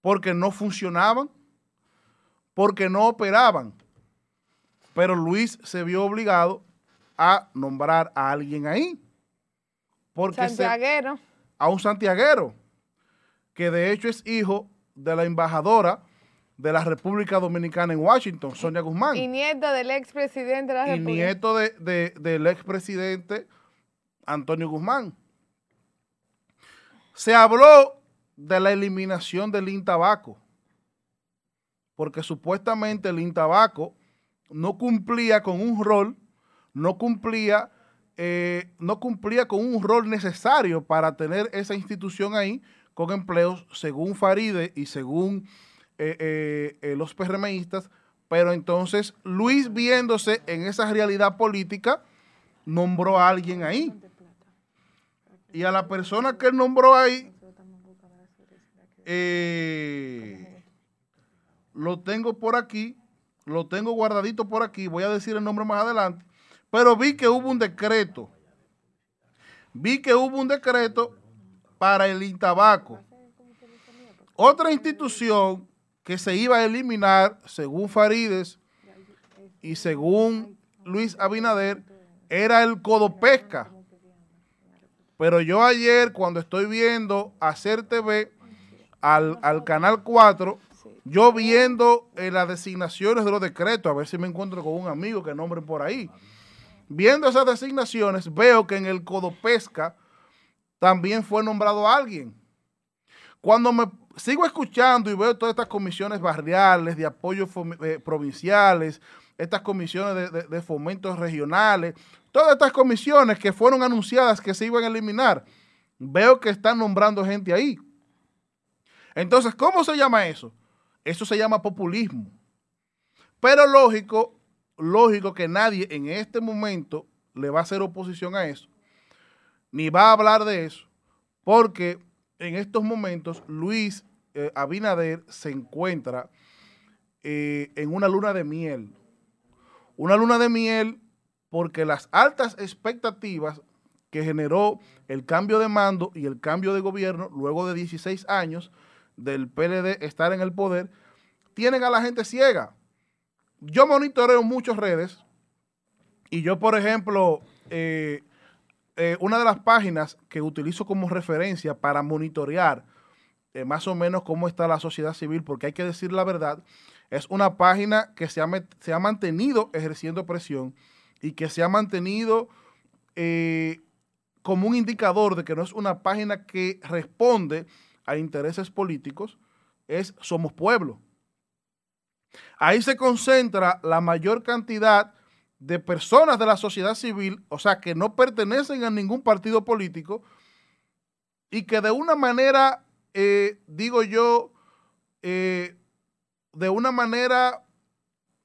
porque no funcionaban, porque no operaban. Pero Luis se vio obligado a nombrar a alguien ahí. Porque se- Santiaguero. a un santiaguero, que de hecho es hijo de la embajadora de la República Dominicana en Washington, Sonia Guzmán, Y nieto del expresidente de la y República. nieto de- de- del expresidente Antonio Guzmán. Se habló de la eliminación del Intabaco, porque supuestamente el Intabaco no cumplía con un rol, no cumplía, eh, no cumplía con un rol necesario para tener esa institución ahí con empleos, según Faride y según eh, eh, eh, los PRMistas, pero entonces Luis, viéndose en esa realidad política, nombró a alguien ahí. Y a la persona que él nombró ahí, lo tengo por aquí, lo tengo guardadito por aquí, voy a decir el nombre más adelante, pero vi que hubo un decreto, vi que hubo un decreto para el Intabaco. Otra institución que se iba a eliminar, según Farides y según Luis Abinader, era el Codopesca. Pero yo ayer, cuando estoy viendo Hacer TV al, al Canal 4, yo viendo eh, las designaciones de los decretos, a ver si me encuentro con un amigo que nombren por ahí. Viendo esas designaciones, veo que en el Codopesca también fue nombrado alguien. Cuando me sigo escuchando y veo todas estas comisiones barriales, de apoyo eh, provinciales, estas comisiones de, de- de fomentos regionales, todas estas comisiones que fueron anunciadas que se iban a eliminar, veo que están nombrando gente ahí. Entonces, ¿cómo se llama eso? Eso se llama populismo. Pero lógico, lógico que nadie en este momento le va a hacer oposición a eso, ni va a hablar de eso, porque en estos momentos Luis eh, Abinader se encuentra eh, en una luna de miel. Una luna de miel porque las altas expectativas que generó el cambio de mando y el cambio de gobierno luego de 16 años del PLD estar en el poder, tienen a la gente ciega. Yo monitoreo muchas redes y yo, por ejemplo, eh, una de las páginas que utilizo como referencia para monitorear eh, más o menos cómo está la sociedad civil, porque hay que decir la verdad, es una página que se ha, se ha mantenido ejerciendo presión y que se ha mantenido eh, como un indicador de que no es una página que responde a intereses políticos, es Somos Pueblo. Ahí se concentra la mayor cantidad de personas de la sociedad civil, o sea, que no pertenecen a ningún partido político y que de una manera, eh, digo yo, eh, de una manera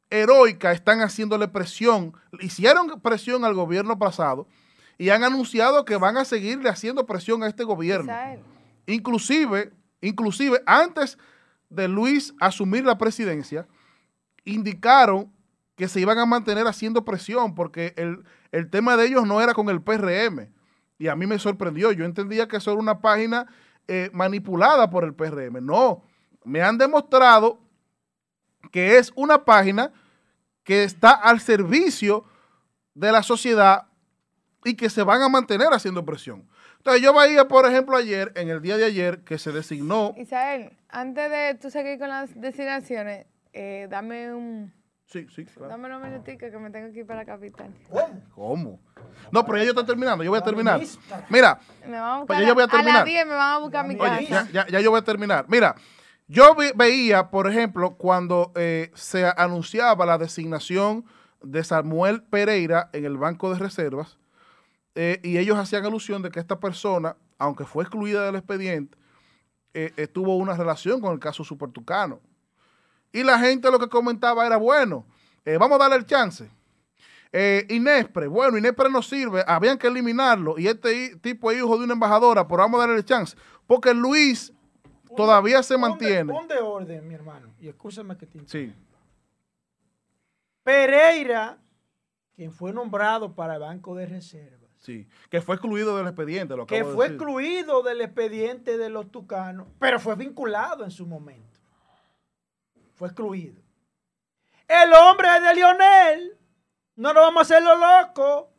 heroica están haciéndole presión, hicieron presión al gobierno pasado y han anunciado que van a seguirle haciendo presión a este gobierno. Inclusive, inclusive antes de Luis asumir la presidencia, indicaron que se iban a mantener haciendo presión porque el, el tema de ellos no era con el PRM. Y a mí me sorprendió. Yo entendía que eso era una página eh, manipulada por el PRM. No, me han demostrado que es una página que está al servicio de la sociedad y que se van a mantener haciendo presión. Entonces yo veía, por ejemplo, ayer, en el día de ayer, que se designó, Isael, antes de tú seguir con las designaciones, eh, dame un, Sí, sí, claro. Dame unos minuticos que me tengo que ir para la capital. ¿Cómo? ¿Cómo? No, pero ya yo estoy terminando, yo voy a terminar. Mira, Me van a buscar Pues ya yo voy a a, las terminar. 10 me van a buscar a mi Oye, casa. Oye, ya, ya- ya yo voy a terminar. Mira, yo vi- veía, por ejemplo, cuando eh, se anunciaba la designación de Samuel Pereira en el Banco de Reservas, eh, y ellos hacían alusión de que esta persona, aunque fue excluida del expediente, eh, eh, tuvo una relación con el caso Supertucano. Y la gente lo que comentaba era, bueno, eh, vamos a darle el chance. Eh, Inespre, bueno, Inespre no sirve, habían que eliminarlo, y este tipo es hijo de una embajadora, pero vamos a darle el chance. Porque Luis todavía se mantiene. Pon de orden, mi hermano. Y escúchame que te Sí, Pereira, quien fue nombrado para el Banco de Reservas, sí. Que fue excluido del expediente, lo que acabo de fue decir. excluido del expediente de los tucanos, pero fue vinculado en su momento. Fue excluido. El hombre de Lionel, no nos vamos a hacerlo loco.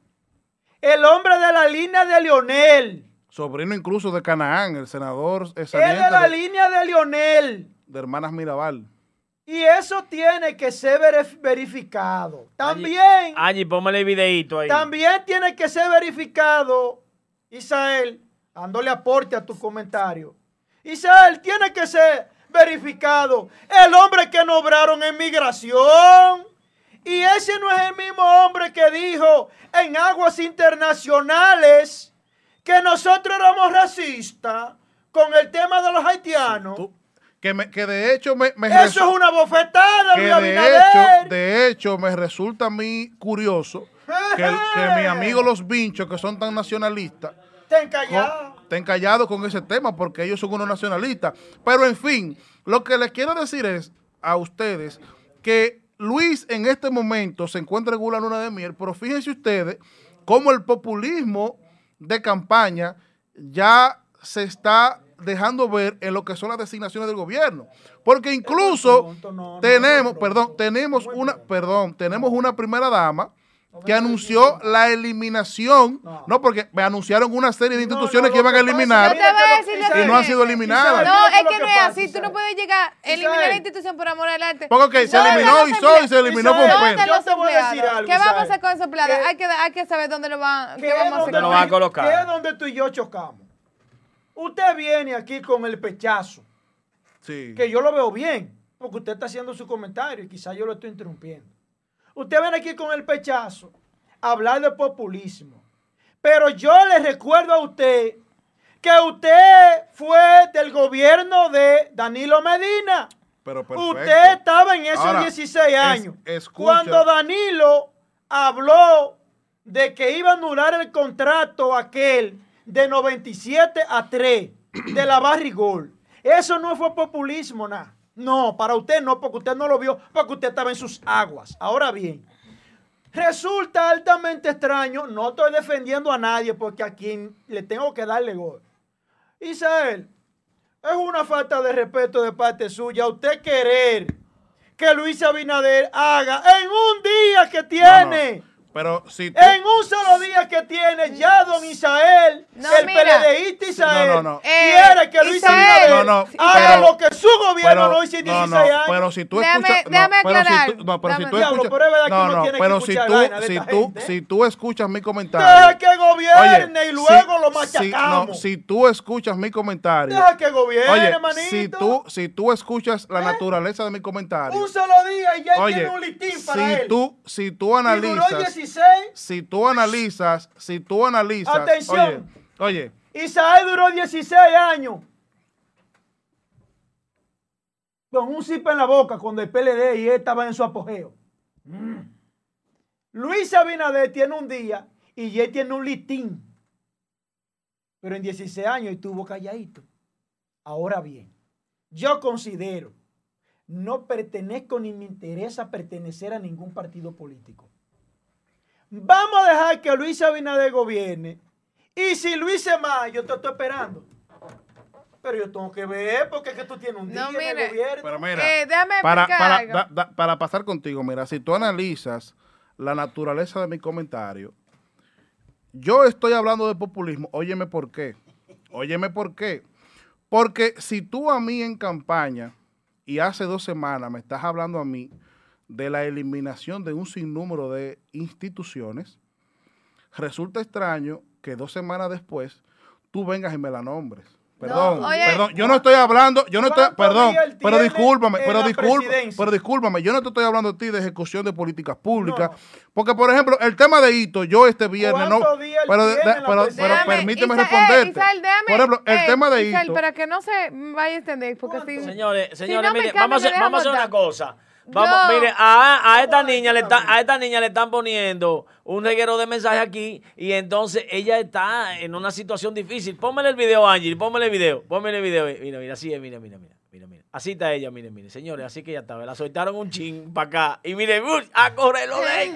El hombre de la línea de Lionel. Sobrino incluso de Canaán, el senador Es de la de, línea de Lionel. de Hermanas Mirabal. Y eso tiene que ser verif- verificado. También, Angie, póngale el videito ahí. también tiene que ser verificado, Isael, dándole aporte a tu comentario. Isael, tiene que ser verificado el hombre que nombraron en migración. Y ese no es el mismo hombre que dijo en aguas internacionales que nosotros éramos racistas con el tema de los haitianos. Tú- que, me- que de hecho me, me Eso es una bofetada, que Luis de Abinader. hecho, de hecho me resulta a mí curioso que, mis amigos los binchos que son tan nacionalistas Ten callado. Estén callados con ese tema porque ellos son unos nacionalistas. Pero en fin, lo que les quiero decir es a ustedes que Luis en este momento se encuentra en una luna de miel, pero fíjense ustedes cómo el populismo de campaña ya se está dejando ver en lo que son las designaciones del gobierno. Porque incluso pronto, no, no, tenemos, perdón, tenemos una, perdón, tenemos una primera dama que anunció la eliminación, No. no, porque me anunciaron una serie de instituciones no, que iban a eliminar y no han sido eliminadas. No, es que no es así. Tú no puedes llegar a eliminar la institución por amor al arte. Porque, ok, se ¿Dónde eliminó y soy, se eliminó con ¿Dónde pena. Yo te voy a decir algo, ¿Qué vamos a hacer con esos empleados? Hay que, hay que saber dónde lo van, ¿Qué vamos a hacer lo van colocar? qué es donde tú y yo chocamos? Usted viene aquí con el pechazo, Sí. que yo lo veo bien, porque usted está haciendo su comentario y quizás yo lo estoy interrumpiendo. Usted viene aquí con el pechazo a hablar de populismo. Pero yo le recuerdo a usted que usted fue del gobierno de Danilo Medina. Pero perfecto. Usted estaba en esos Ahora, 16 es- años. Cuando Danilo habló de que iba a anular el contrato aquel de 97 a 3 de la Barrigol. Eso no fue populismo, nada. No, para usted no, porque usted no lo vio, porque usted estaba en sus aguas. Ahora bien, resulta altamente extraño, no estoy defendiendo a nadie porque a quien le tengo que darle gol. Isael, es una falta de respeto de parte suya usted querer que Luis Abinader haga en un día que tiene. No, no. Pero si tú, En un solo día que tiene, ya don Isael, No, el mira. PLDista Isael, No, no, no. quiere que Eh, Luis Isael. Abinader No, no, haga pero- lo que su gobierno pero, no hizo en no, 16 no, años. pero si tú escuchas, pero si tú, no, pero si tú escuchas, pero es verdad que no, no, pero si tú, si tú, si tú escuchas mi comentario, Deja que gobierne y luego lo si, machacamos. no, si tú escuchas mi comentario, Deja que gobierne, oye, manito. si tú, si tú escuchas la ¿Eh? naturaleza de mi comentario, Un solo día y ya oye, tiene un listín para si él. tú, si tú analizas, 16. si tú analizas, si tú analizas, Atención. oye, oye, Isael duró 16 años. Con un zip en la boca cuando el PLD y él estaba en su apogeo. Mm. Luis Abinader tiene un día y él tiene un listín. Pero en 16 años estuvo calladito. Ahora bien, yo considero, no pertenezco ni me interesa pertenecer a ningún partido político. Vamos a dejar que Luis Abinader gobierne. Y si Luis se más, yo te estoy esperando. Pero yo tengo que ver porque es que tú tienes un día No, en el mire. gobierno. pero mira, Eh, déjame para, para, algo. da- da- para pasar contigo, mira, si tú analizas la naturaleza de mi comentario, yo estoy hablando de populismo, óyeme por qué, óyeme por qué, porque si tú a mí en campaña y hace dos semanas me estás hablando a mí de la eliminación de un sinnúmero de instituciones, resulta extraño que dos semanas después tú vengas y me la nombres. Perdón, oye, perdón, yo no estoy hablando, yo no estoy, ¿Cuántos perdón, pero discúlpame, pero discúlpame, pero discúlpame, yo no te estoy hablando a ti de ejecución de políticas públicas, No. porque por ejemplo, el tema de Hito, yo este viernes no, ¿Cuántos días él pero, de- pero, pero Déjame, permíteme eh, déjame, por ejemplo, el eh, tema de Isael, Hito, para que no se vaya a extender, porque si... Señores, Si señores, no mire, vamos, a vamos a hacer una cosa. Vamos, mire, a, a esta niña le está, a esta niña le están poniendo un reguero de mensajes aquí y entonces ella está en una situación difícil. Póngale el video, Angie, póngale el video, póngale el video. Mira, mira, así es, mira, mira, mira, Así está ella, miren, miren, señores, así que ya está, la soltaron un chin para acá. Y miren, uy, a correr lo de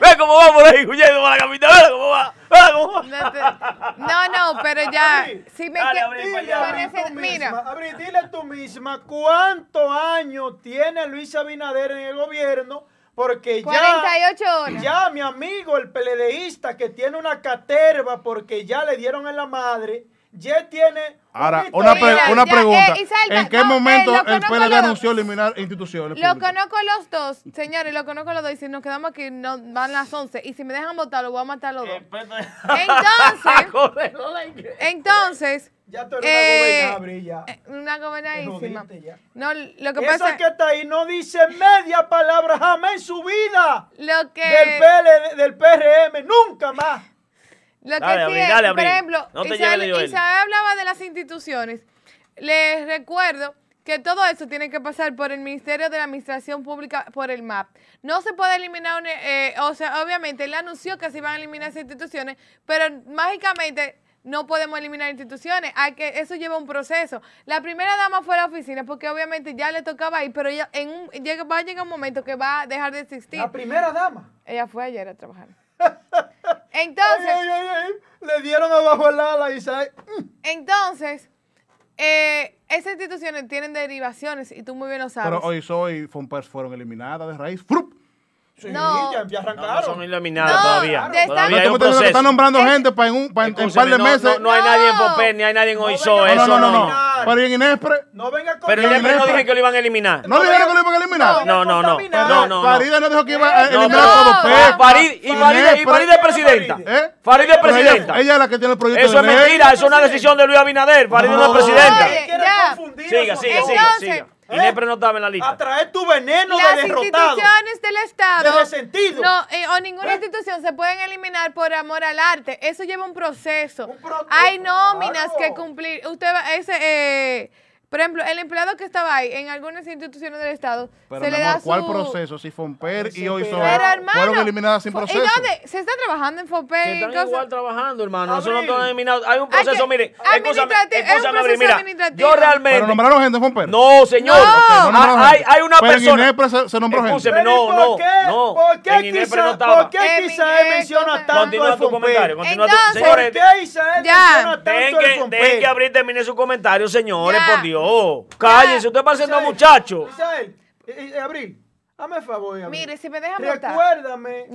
Ve cómo va por ahí, huyendo para la capital, ve cómo va, ve cómo va. No, no, pero ya, si me dale, Dile, tú mira, misma, Abril, dile tú misma cuántos años tiene Luis Abinader en el gobierno, porque ya, 48 horas. ya mi amigo el PLDista que tiene una caterva porque ya le dieron en la madre, ya tiene... Ahora, una, pre- Mira, una ya, pregunta. eh, ¿En qué no, momento eh, el PLD los- anunció eliminar instituciones Lo públicas? conozco los dos, señores, lo conozco los dos. Y si nos quedamos aquí, no, van las 11. Y si me dejan votar, lo voy a matar los dos. Entonces, entonces, Ya tú eres eh, una gobernable ya. eh, una gobernadísima. No, lo que Esa pasa que está ahí no dice media palabra jamás en su vida lo que del PLD, del PRM, nunca más. Lo que Dale, sí Abril, es, dale, por Abril. ejemplo, No te Isabel, hablaba de las instituciones. Les recuerdo que todo eso tiene que pasar por el Ministerio de la Administración Pública, por el MAP. No se puede eliminar, eh, o sea, obviamente él anunció que se iban a eliminar esas instituciones, pero mágicamente no podemos eliminar instituciones. Hay que, eso lleva un proceso. La primera dama fue a la oficina porque obviamente ya le tocaba ir, pero ella en un, llega, va a llegar un momento que va a dejar de existir. La primera dama. Ella fue ayer a trabajar. Entonces, ay, ay, ay, Le dieron abajo el ala y Isaac. Entonces, eh, esas instituciones tienen derivaciones y tú muy bien lo sabes. Pero hoy soy Fompers fueron eliminadas de raíz. ¡Frup! Sí, No. ya, ya No, no arrancaron. son eliminadas No, todavía. esta- Todavía No, hay un que están nombrando gente para en un, para en, en un par de meses. no, no hay nadie en No. Popé, ni hay nadie en venga- eso no, no, no, no. no. Pero en Inespre, No venga con Pero Pero Inepre no dije que lo iban a eliminar. ¿no dijeron que lo iban a eliminar? No, no, no. No, no, no. Farida no dijo que iba a No, eliminar no. todo. Ah, PEP, Farid, y Farid, y Inepre. Farid es presidenta. ¿Eh? Es presidenta. Ella es la que tiene el proyecto Eso es mentira, eso es una decisión de Luis Abinader. Farid no es No. presidenta. Siga, a siga, siga. ¿Eh? Inepre no estaba en la A lista. traer tu veneno Las de derrotado. instituciones del Estado De resentido. no, eh, o ninguna ¿Eh? institución se pueden eliminar por amor al arte. Eso lleva un proceso. Un pro- Hay nóminas Claro. que cumplir. Usted va, ese, eh, por ejemplo, el empleado que estaba ahí en algunas instituciones del Estado Pero, se le amor, da su ¿cuál proceso? Si Fomper y Pero, hoy son Pero fueron eliminadas sin fo- ¿y proceso. dónde? Se está trabajando en FOPE Que y cosas. igual trabajando, hermano. Eso no está eliminado. Hay un proceso, que- mire. Escúchame, administrativo, es un escúchame, Abril, proceso mira. administrativo. Yo Pero realmente. nombraron gente de Fomper. No, señor. No. Ok, no Ah, hay, hay una Pero en persona. Inepre se, se nombró gente. Escúcheme, Pero ¿y no, por no, qué? no. ¿Por qué, En Inepre no estaba. ¿Por qué En menciona tanto Continúa tu comentario. Fomper? Continúa tu. Entonces- ¿Por Señores, qué Isael menciona tanto el que, dejen Fomper? que Abril termine su comentario, señores, por Dios. Cállense, usted pareciendo Isael, muchacho. Isael, eh, eh, Abril, hazme el favor, Abril. Mire, si me dejan votar, Recuérdame,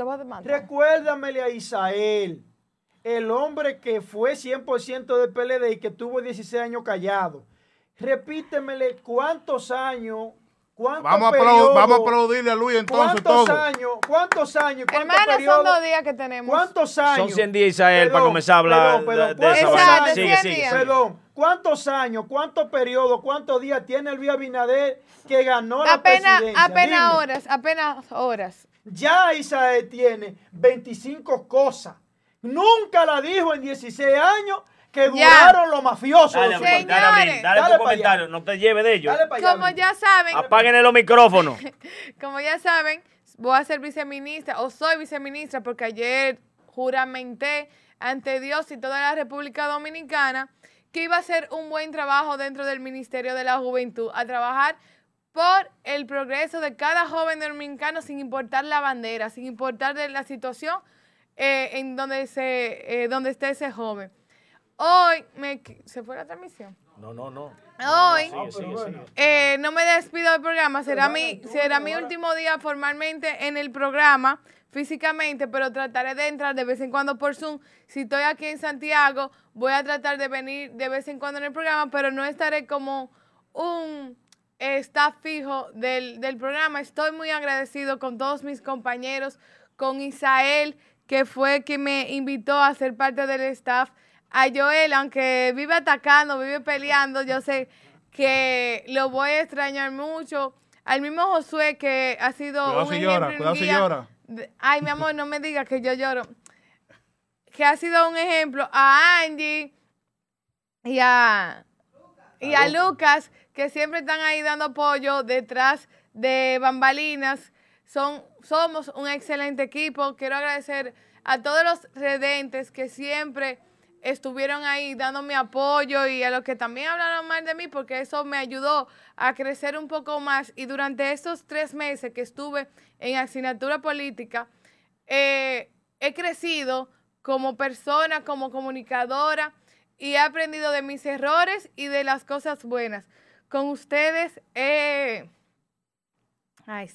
recuérdamele a Isael, el hombre que fue 100% del PLD y que tuvo 16 años callado. Repítemele cuántos años, Vamos a, periodos, vamos a aplaudirle a Luis entonces cuántos todo. años, cuántos años, cuántos Hermano, son periodos, dos días que tenemos. cuántos años. Son 100 días, Isael, para Perdón, comenzar a hablar perdón, perdón, de- de esa ¿cuántos vaina. años? Sigue, 100 sigue, sigue. Perdón, ¿cuántos años, cuántos periodos, cuántos días tiene el Luis Abinader que ganó la Apenas, presidencia? apenas Dime. horas, apenas horas. Ya Isael tiene 25 cosas. Nunca la dijo en 16 años que Ya. duraron los mafiosos. Dale, los Señores. dale, dale Dale tu comentario, allá. no te lleve de ellos. Allá, Como Abril. ya saben, Apáguenle los micrófonos. como ya saben, voy a ser viceministra o soy viceministra porque ayer juramenté ante Dios y toda la República Dominicana que iba a hacer un buen trabajo dentro del Ministerio de la Juventud, a trabajar por el progreso de cada joven dominicano sin importar la bandera, sin importar de la situación eh, en donde, se, eh, donde esté ese joven. Hoy me... ¿Se fue la transmisión? No, no, no. Hoy... Sigue, sigue, sigue. Eh, no me despido del programa, será mi, será mi último día formalmente en el programa, físicamente, pero trataré de entrar de vez en cuando por Zoom. Si estoy aquí en Santiago, voy a tratar de venir de vez en cuando en el programa, pero no estaré como un está fijo del, del programa. Estoy muy agradecido con todos mis compañeros, con Isael, que fue quien me invitó a ser parte del staff. A Joel, aunque vive atacando, vive peleando, yo sé que lo voy a extrañar mucho. Al mismo Josué, que ha sido Cuidado un si ejemplo llora, cuidado si guía llora. de- Ay, mi amor, no me digas que yo lloro. Que ha sido un ejemplo a Angie y a, y a Lucas, que siempre están ahí dando apoyo detrás de bambalinas. Son, somos un excelente equipo. Quiero agradecer a todos los redentes que siempre estuvieron ahí dando mi apoyo y a los que también hablaron mal de mí porque eso me ayudó a crecer un poco más y durante estos tres meses que estuve en asignatura política eh, he crecido como persona, como comunicadora y he aprendido de mis errores y de las cosas buenas. Con ustedes, eh, ay,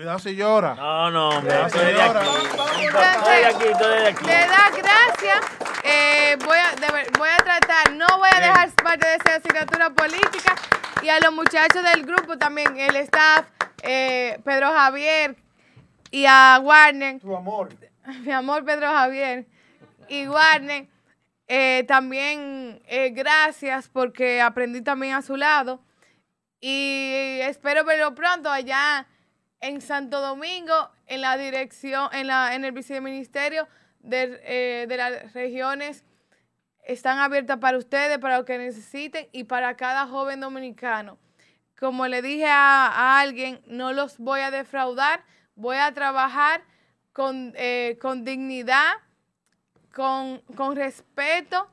Cuidado si llora. No, no, hombre, de señora. aquí. Estoy de aquí, estoy de aquí. de dar gracias. eh, voy, a, de voy a tratar, no voy a Bien. dejar parte de esa asignatura política. Y a los muchachos del grupo también, el staff, eh, Pedro Javier y a Warner. Tu amor. mi amor Pedro Javier y Warner, eh, también eh, gracias porque aprendí también a su lado y espero verlo pronto allá en Santo Domingo, en la dirección, en, la, en el viceministerio de, eh, de las regiones. Están abiertas para ustedes, para lo que necesiten y para cada joven dominicano. Como le dije a, a alguien, no los voy a defraudar, voy a trabajar con, eh, con dignidad, con, con respeto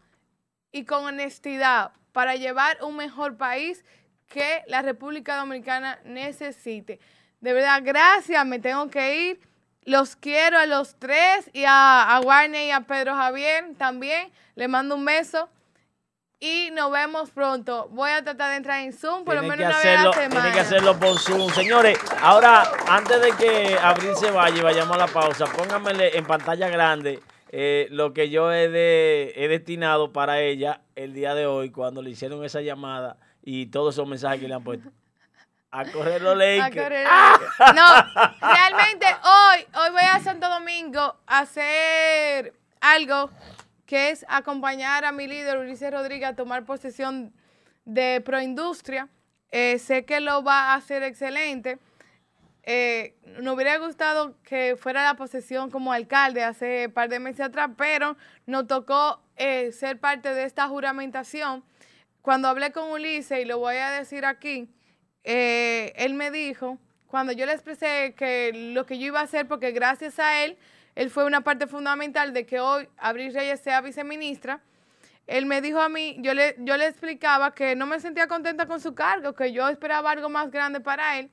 y con honestidad para llevar un mejor país que la República Dominicana necesite. De verdad, gracias, me tengo que ir. Los quiero a los tres y a, a Warner y a Pedro Javier también. Les mando un beso y nos vemos pronto. Voy a tratar de entrar en Zoom por lo menos que, una vez a la semana. tiene que hacerlo por Zoom. Señores, ahora, antes de que Abril se vaya y vayamos a la pausa, pónganmele en pantalla grande eh, lo que yo he, de, he destinado para ella el día de hoy, cuando le hicieron esa llamada y todos esos mensajes que le han puesto. A correr los A Lakers. correr. No, realmente hoy, hoy voy a Santo Domingo a hacer algo que es acompañar a mi líder Ulises Rodríguez a tomar posesión de Proindustria. Eh, sé que lo va a hacer excelente. Eh, nos hubiera gustado que fuera la posesión como alcalde hace un par de meses atrás, pero nos tocó eh, ser parte de esta juramentación. Cuando hablé con Ulises, y lo voy a decir aquí, eh, él me dijo, cuando yo le expresé que lo que yo iba a hacer, porque gracias a él, él fue una parte fundamental de que hoy Abril Reyes sea viceministra, él me dijo a mí, yo le, yo le explicaba que no me sentía contenta con su cargo, que yo esperaba algo más grande para él.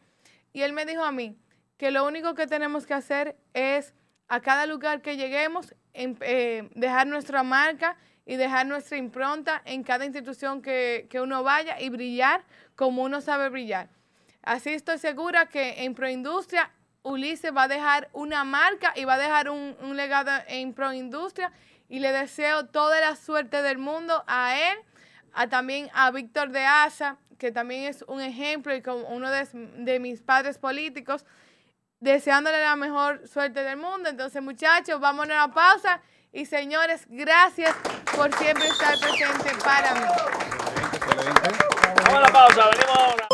Y él me dijo a mí que lo único que tenemos que hacer es a cada lugar que lleguemos em- eh, dejar nuestra marca y dejar nuestra impronta en cada institución que, que uno vaya y brillar como uno sabe brillar. Así estoy segura que en Proindustria Ulises va a dejar una marca y va a dejar un, un legado en Proindustria y le deseo toda la suerte del mundo a él, a también a Víctor de Asa, que también es un ejemplo y como uno de, de mis padres políticos, deseándole la mejor suerte del mundo. Entonces, muchachos, vámonos a la pausa. Y señores, gracias por siempre estar presentes para mí. Vamos a la pausa, venimos ahora.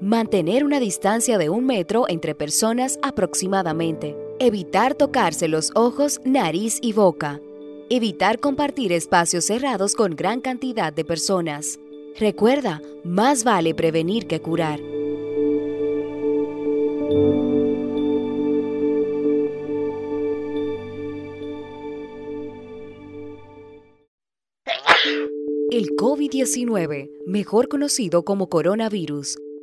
Mantener una distancia de un metro entre personas aproximadamente. Evitar tocarse los ojos, nariz y boca. Evitar compartir espacios cerrados con gran cantidad de personas. Recuerda, más vale prevenir que curar. El COVID-19, mejor conocido como coronavirus,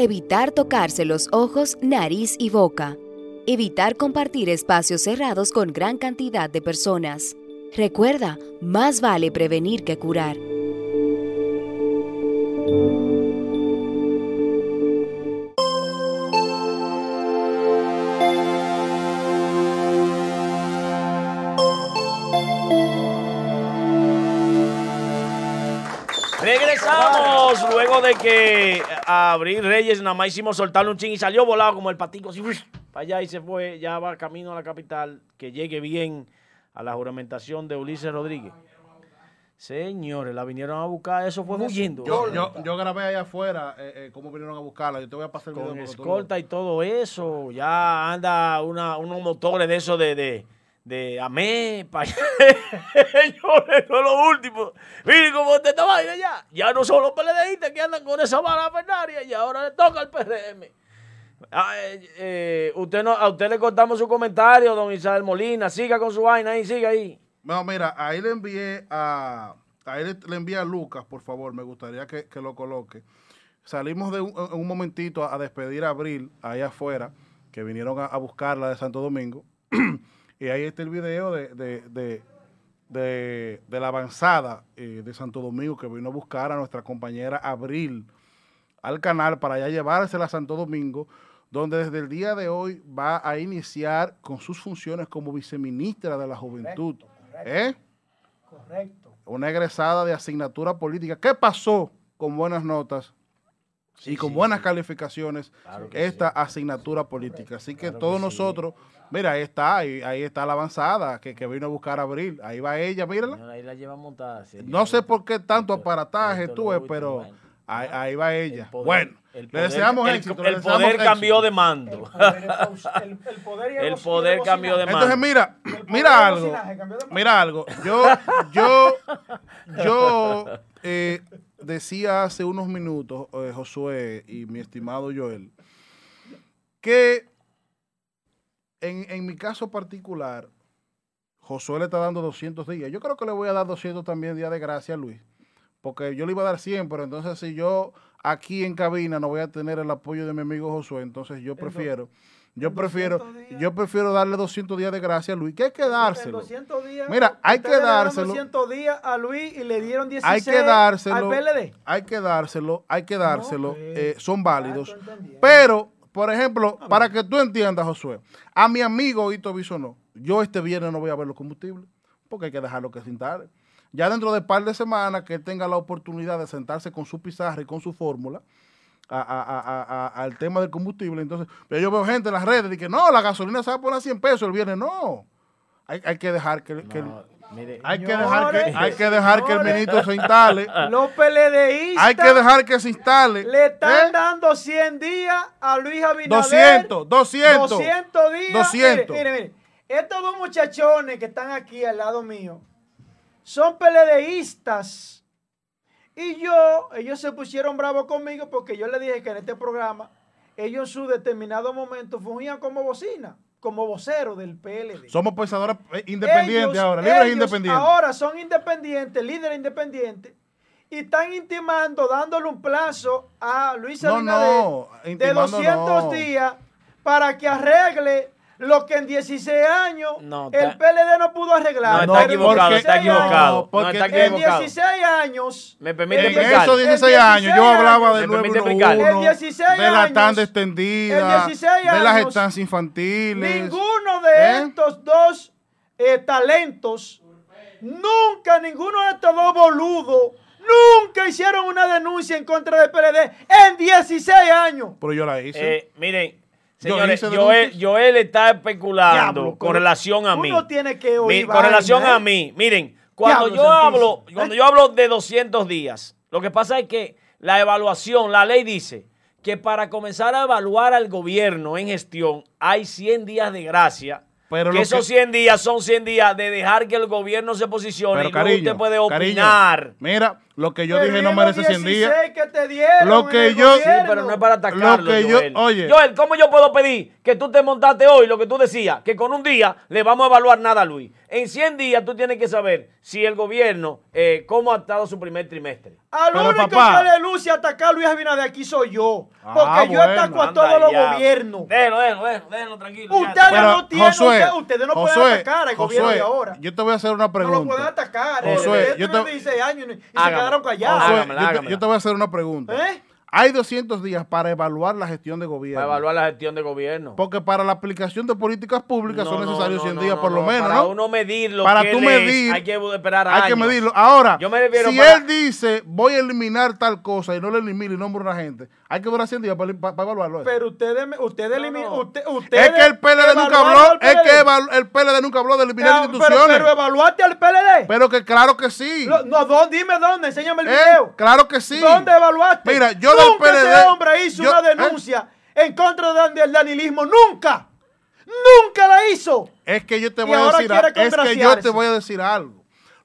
Evitar tocarse los ojos, nariz y boca. Evitar compartir espacios cerrados con gran cantidad de personas. Recuerda, más vale prevenir que curar. Luego de que a Abril Reyes nada más hicimos soltarle un ching y salió volado como el patico así para allá y se fue, ya va camino a la capital, que llegue bien a la juramentación de Ulises Rodríguez. Señores, la vinieron a buscar, eso fue huyendo. Yo, yo, yo grabé allá afuera eh, eh, cómo vinieron a buscarla. Yo te voy a pasar el video. con tú escolta y todo eso. Ya anda una, unos motores de eso de, de, de allá. Señores, eso es lo último. Miren cómo está esta vaina ya. Ya no son los PLDistas que andan con esa bala fernaria y ahora le toca al PRM. Ah, eh, eh, usted no, a usted le cortamos su comentario, don Isabel Molina. Siga con su vaina ahí, siga ahí. No, mira, ahí le envié a, ahí le, le envié a Lucas, por favor, me gustaría que, que lo coloque. Salimos de un, en un momentito a, despedir a Abril, ahí afuera, que vinieron a, a buscarla de Santo Domingo. y ahí está el video de, de, de, de- de la avanzada eh, de Santo Domingo que vino a buscar a nuestra compañera Abril al canal para ya llevársela a Santo Domingo, donde desde el día de hoy va a iniciar con sus funciones como viceministra de la Juventud. ¿Eh? Correcto. Una egresada de asignatura política. ¿Qué pasó con buenas notas y con buenas calificaciones esta asignatura política? Así que todos nosotros, mira, ahí está, ahí, ahí está la avanzada que, que vino a buscar a Abril. Ahí va ella, mírala. Señora, Ahí la lleva montada. sí. No sé por qué tanto Esto- aparataje esto último, pero ahí, ahí va ella. El poder- bueno, el le deseamos el- éxito. El deseamos poder cambió de mando. El, el poder, y El boc- y poder cambió de mando. Entonces, mira, mira algo. Mira algo. Yo, yo, yo eh, decía hace unos minutos, eh, Josué y mi estimado Joel, que en, en mi caso particular, Josué le está dando 200 días. Yo creo que le voy a dar 200 también días de gracia a Luis. Porque yo le iba a dar 100, pero entonces si yo aquí en cabina no voy a tener el apoyo de mi amigo Josué, entonces yo prefiero, yo prefiero, 200 días. yo prefiero darle 200 días de gracia a Luis, que hay que dárselo. 200 días, Mira, hay que dárselo. 200 días a Luis y le dieron 16 Hay que dárselo, al PLD. hay que dárselo, hay que dárselo, pues. eh, son válidos. Ah. Pero, por ejemplo, para que tú entiendas, Josué, a mi amigo Hito Bisonó, yo este viernes no voy a ver los combustibles, porque hay que dejarlo que se instale. Ya dentro de par de semanas que él tenga la oportunidad de sentarse con su pizarra y con su fórmula a- a- a- a- a- al tema del combustible, entonces, pero yo veo gente en las redes de que no, la gasolina se va a poner a 100 pesos el viernes, no. Hay, hay que dejar que, mire, hay que dejar que, Señores, hay que dejar que el ministro se instale. Los PLDistas Hay que dejar que se instale. le están ¿eh? dando 100 días a Luis Abinader. 200, 200. 200 días. 200. Mire, mire, mire. Estos dos muchachones que están aquí al lado mío son PLDistas. Y yo, ellos se pusieron bravos conmigo porque yo les dije que en este programa ellos en su determinado momento fungían como bocina. Como vocero del PLD. Somos pensadores eh, independientes Ellos- ahora, libres ellos independientes. Ahora son independientes, líderes independientes, y están intimando, dándole un plazo a Luis Abinader no, de intimando 200 no. días para que arregle lo que en 16 años No, el PLD no pudo arreglar. No, está en equivocado, 16 está años- equivocado. No, está En equivocado. 16 años. ¿Me permite en En explicar? esos en 16 años yo 16 hablaba años- del ¿Me permite explicar? 911, En 16 de la años- tanda extendida, en 16 de las años, estancias infantiles. Ninguno de ¿Eh? estos dos eh, talentos, nunca ninguno de estos dos boludos, nunca hicieron una denuncia en contra del PLD en 16 años. Pero yo la hice. Eh, miren, señores, hice Joel. Joel está especulando Diablo, con relación a mí. Uno tiene que Mi- oír con relación vaina, a ¿eh? mí, miren, cuando Diablo yo hablo, cuando ¿eh? yo hablo de 200 días, lo que pasa es que la evaluación, la ley dice que para comenzar a evaluar al gobierno en gestión hay 100 días de gracia. Pero que esos que- 100 días son 100 días de dejar que el gobierno se posicione Pero y luego cariño, usted puede cariño, opinar. mira, lo que yo dije no merece 100 días. 16 que te dieron Lo que yo- Sí, pero no es para atacarlo, Lo que yo- Joel. oye. Joel, ¿cómo yo puedo pedir que tú te montaste hoy lo que tú decías? Que con un día le vamos a evaluar nada a Luis. En 100 días tú tienes que saber si el gobierno, eh, cómo ha estado su primer trimestre. Al Pero, único papá. que le luce atacar a Luis Abinader aquí soy yo. Ah, Porque yo bueno. ataco a Anda todos los ya. gobiernos. Déjelo, déjelo, déjelo, tranquilo. Ustedes Pero, no tienen, Josué, ustedes, ustedes no pueden atacar al gobierno de ahora. Yo te voy a hacer una no pregunta. lo pueden atacar. Josué, Ustedes yo te- 16 años y. quedaron callados. Josué, Hágamela, yo, te, hágamela. yo te voy a hacer una pregunta. ¿Eh? Hay 200 días para evaluar la gestión de gobierno. Para evaluar la gestión de gobierno. Porque para la aplicación de políticas públicas No, son no, necesarios no, 100 no, días no, por lo no. menos, Para ¿no? uno medir lo Para que tú él medir, hay que esperar Hay que años. medirlo. Ahora, Yo me refiero si para- él dice, voy a eliminar tal cosa y no lo elimina y nombra una gente, hay que 100 días para, para- para evaluarlo. eso. Pero ustedes, ustedes, No, no. usted- ustedes es que el PLD nunca habló, es que el PLD nunca habló de eliminar Ah, pero, instituciones. pero evaluaste al PLD. Pero que claro que sí. Lo- no, ¿dó- dime dónde, enséñame el Eh, video. claro que sí. ¿Dónde evaluaste? Mira, yo del Nunca PLD ese hombre hizo yo- una ¿eh? denuncia en contra de- del danilismo. Nunca. Nunca la hizo. Es que yo te Y voy a decir, quiere a- es que yo te voy a decir algo.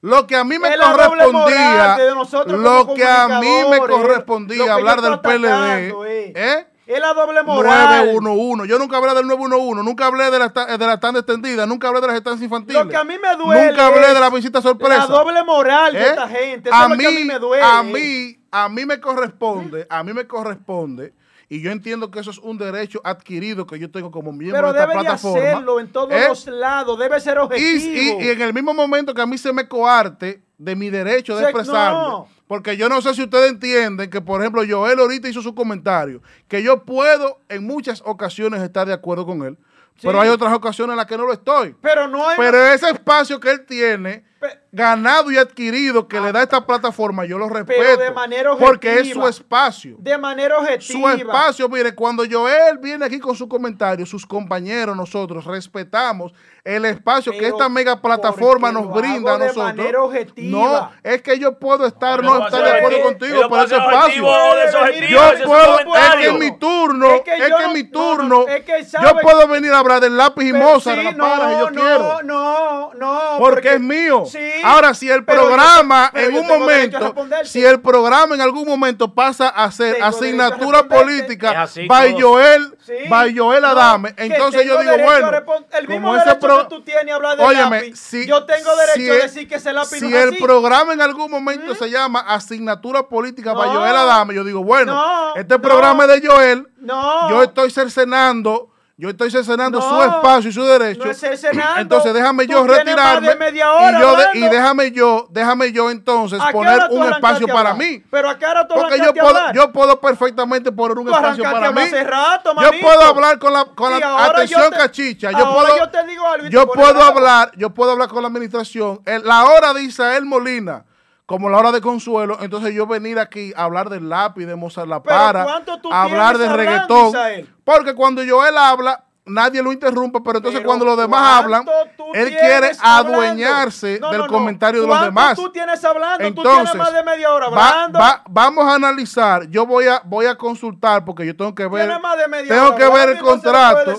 Lo que a mí me Es correspondía, moral de nosotros lo que a mí me correspondía hablar del PLD, eh. ¿eh? Es la doble moral. 911. Yo nunca hablé del 911, nunca hablé de la, de la tanda extendida, nunca hablé de las estancias infantiles. Lo que a mí me duele Nunca hablé de la visita sorpresa. La doble moral de ¿Eh? esta gente. Eso A es lo mí, que a mí me duele. a mí, a mí me corresponde, a mí me corresponde, y yo entiendo que eso es un derecho adquirido que yo tengo como miembro Pero de esta debe de plataforma. hacerlo en todos ¿eh? los lados. Debe ser Y, objetivo. y- y en el mismo momento que a mí se me coarte de mi derecho de Se- expresarme, no. porque yo no sé si ustedes entienden que, por ejemplo, Joel ahorita hizo su comentario, que yo puedo en muchas ocasiones estar de acuerdo con él, Sí. pero hay otras ocasiones en las que no lo estoy. Pero no hay. Pero ese espacio que él tiene, Pe- ganado y adquirido, que le da esta plataforma, yo lo respeto. de manera porque es objetiva. su espacio. de manera objetiva. Su espacio, mire, cuando Joel viene aquí con su comentario, sus compañeros, nosotros respetamos el espacio que Pero esta mega plataforma nos brinda a hago de nosotros. manera objetiva. No, es que yo puedo estar, No, no, no estar de acuerdo contigo por ese no espacio. Yo es puedo, es que en mi turno, Es es que que, en no- mi no, turno, no, es que yo puedo venir a hablar del lápiz y Pero Mozart, sí, la para, si yo no, quiero. No, no, Porque, es mío. Sí, Ahora, si el yo- programa pero en un momento, si el programa en algún momento pasa a ser Tengo asignatura política by. Joel, Sí. by Joel No, Adame, que entonces yo digo, bueno, el mismo como ese derecho pro- que tú tienes a hablar de Óyeme, lápiz, si- yo tengo derecho si a el- decir que ese lápiz si no es el así. programa en algún momento se llama asignatura política by No. Joel Adame, yo digo, bueno, No, este no. programa es de Joel, No. yo estoy cercenando, yo estoy cercenando No, su espacio y su derecho. no es. Entonces déjame yo retirarme de media hora y, yo de- hablando. y déjame yo, déjame yo entonces ¿A qué poner un espacio para mí. Pero a qué hora tú Porque yo puedo, yo puedo perfectamente poner un Tú espacio para mí. rato, yo puedo hablar con la, con la atención te- cachicha. Yo puedo, yo te digo algo y yo te pones puedo bravo. hablar, yo puedo hablar con la administración. El- la hora de Isael Molina, como la hora de Consuelo, entonces yo venir aquí a hablar del lápiz, de Mozart La Para, ¿cuánto tú a hablar de reggaetón. Porque cuando Joel habla, nadie lo interrumpe, pero entonces Pero cuando los demás hablan, ¿cuánto tú él quiere adueñarse No, del no, no. comentario de los ¿Cuánto demás. tú tienes hablando? tú Entonces, tienes más de media hora hablando. va- vamos a analizar. Yo voy a voy a consultar porque yo tengo que ver. Tengo que ver el contrato.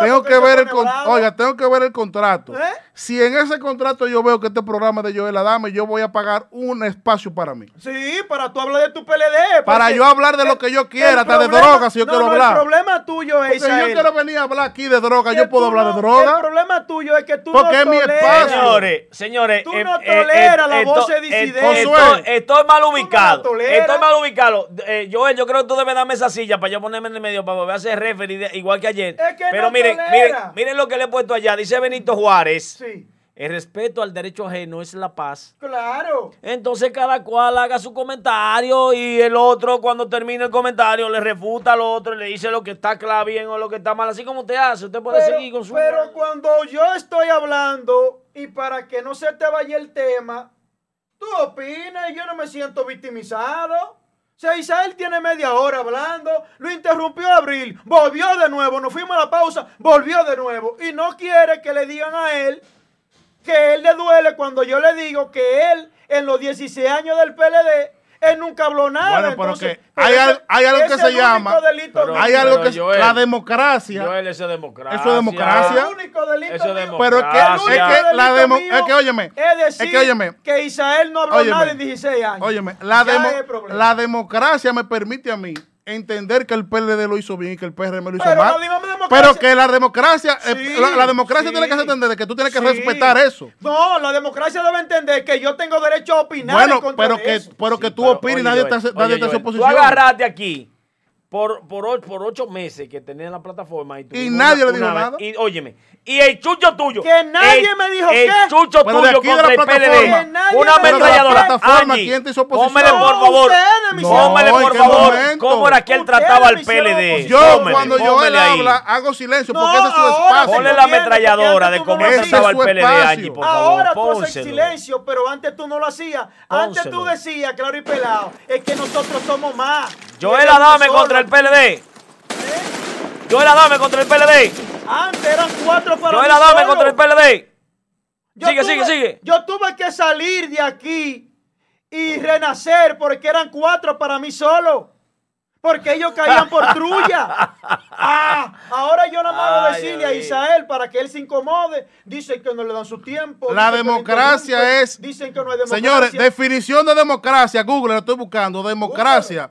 tengo que ver el. Oiga, tengo que ver el contrato. ¿Eh? Si en ese contrato yo veo que este programa es de Joel Adame, yo voy a pagar un espacio para mí. Sí, para tú hablar de tu PLD. Para yo hablar de lo que yo quiera, hasta de droga, si yo no, quiero no, hablar. El problema tuyo es, Porque yo quiero venir a hablar aquí de droga, yo puedo hablar no- de droga. El problema tuyo es que tú Porque no es mi toleras- espacio. Señores, señores. Tú eh, no eh, toleras las esto- voces disidentes. estoy-. Estoy mal no ubicado. Estoy mal ubicado. Eh, Joel, yo creo que tú debes darme esa silla para yo ponerme en el medio para volver a hacer referee de- igual que ayer. Es que Pero no miren, miren, miren lo que le he puesto allá. Dice Benito Juárez. Sí, El respeto al derecho ajeno es la paz. claro. Entonces cada cual haga su comentario y el otro cuando termine el comentario le refuta al otro y le dice lo que está claro bien o lo que está mal. Así como usted hace, usted puede Pero, seguir con su... pero cuando yo estoy hablando y para que no se te vaya el tema, tú opinas y yo no me siento victimizado. O sea, tiene media hora hablando, lo interrumpió Abril, volvió de nuevo, nos fuimos a la pausa, volvió de nuevo y no quiere que le digan a él que él le duele cuando yo le digo que él en los 16 años del PLD él nunca habló nada. Bueno, pero entonces, que hay ese- hay algo que se llama- delito Pero. Hay algo que Joel, la democracia. Joel, eso es democracia. Eso es democracia. El único delito Eso es democracia. Pero es que, es que la demo, mío es que óyeme, es decir es que óyeme, que Isael no habló Óyeme. nada en 16 años. óyeme, la, demo- la democracia me permite a mí entender que el PLD lo hizo bien y que el PRM lo hizo Pero mal. no democracia. Pero que la democracia, eh, la, la democracia sí. tiene que entender de que tú tienes que Sí. respetar eso. No, la democracia debe entender que yo tengo derecho a opinar en Bueno, contra pero de que, eso. pero que tú opines oye, nadie Joel, te hace, oye, nadie te hace Joel, oposición. Tú agarraste aquí por, por, por ocho meses que tenía la plataforma y, nadie le dijo nada. vez- Y óyeme, y el chucho tuyo. Que nadie el- me dijo El qué. chucho Pero de tuyo contra la el PLD. Una ametralladora. ¿quién te hizo oposición? Póngale, por No, favor. No, Póngale, ¿en por favor. ¿Cómo era que él trataba al PLD? Yo, Póngale, cuando yo ahí. habla, hago silencio No, porque ese es su ahora espacio. Ponle la ametralladora de cómo trataba al. PLD, Angie, por favor. Ahora tú haces silencio, pero antes tú no lo hacías. Antes tú decías, claro y pelado, es que nosotros somos más. Joel Y ellos Adame contra el PLD. ¿Eh? Joel Adame contra el PLD. Antes eran cuatro para Joel Adame solo. contra el PLD. Yo Sigue, tuve- sigue, sigue. Yo tuve que salir de aquí y renacer porque eran cuatro para mí solo. Porque ellos caían por trulla. Ah, ahora yo nada más voy a decirle a. Isael para que él se incomode. Dicen que no le dan su tiempo. La democracia es- Dicen que no hay democracia. Señores, definición de democracia, Google, lo estoy buscando. Democracia.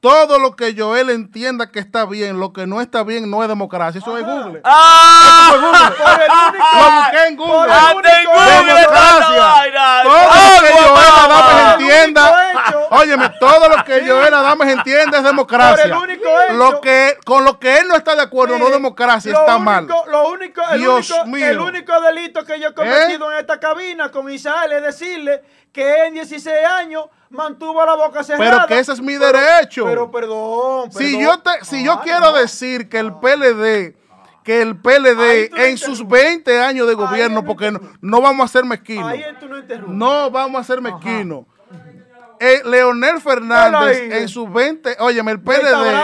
Todo lo que Joel entienda que está bien, lo que no está bien no es democracia. Eso es Ajá. Google. ¡Ah! Por el único- Lo busqué en por Google. el Ande en único Google, vaina. Todo lo que Joel Por el entienda. Hecho- Óyeme, todo lo que Joel Adames entiende es democracia. Por el único hecho- Lo que, con lo que él no está de acuerdo, no Mire, democracia, está único- mal. Lo único, el, Dios único, mío. ¿Eh? el único delito que yo he cometido en esta cabina con Isael es decirle que en 16 años mantuvo la boca cerrada. Pero que ese es mi derecho. Pero perdón, Si perdón. yo, te, si yo Ay, quiero no. decir que el PLD, que el PLD no en sus interrumpes. 20 años de gobierno, no porque no, no vamos a ser mezquinos, Ahí tú no no vamos a ser mezquinos. Eh, Leonel Fernández en sus 20, óyeme, el PLD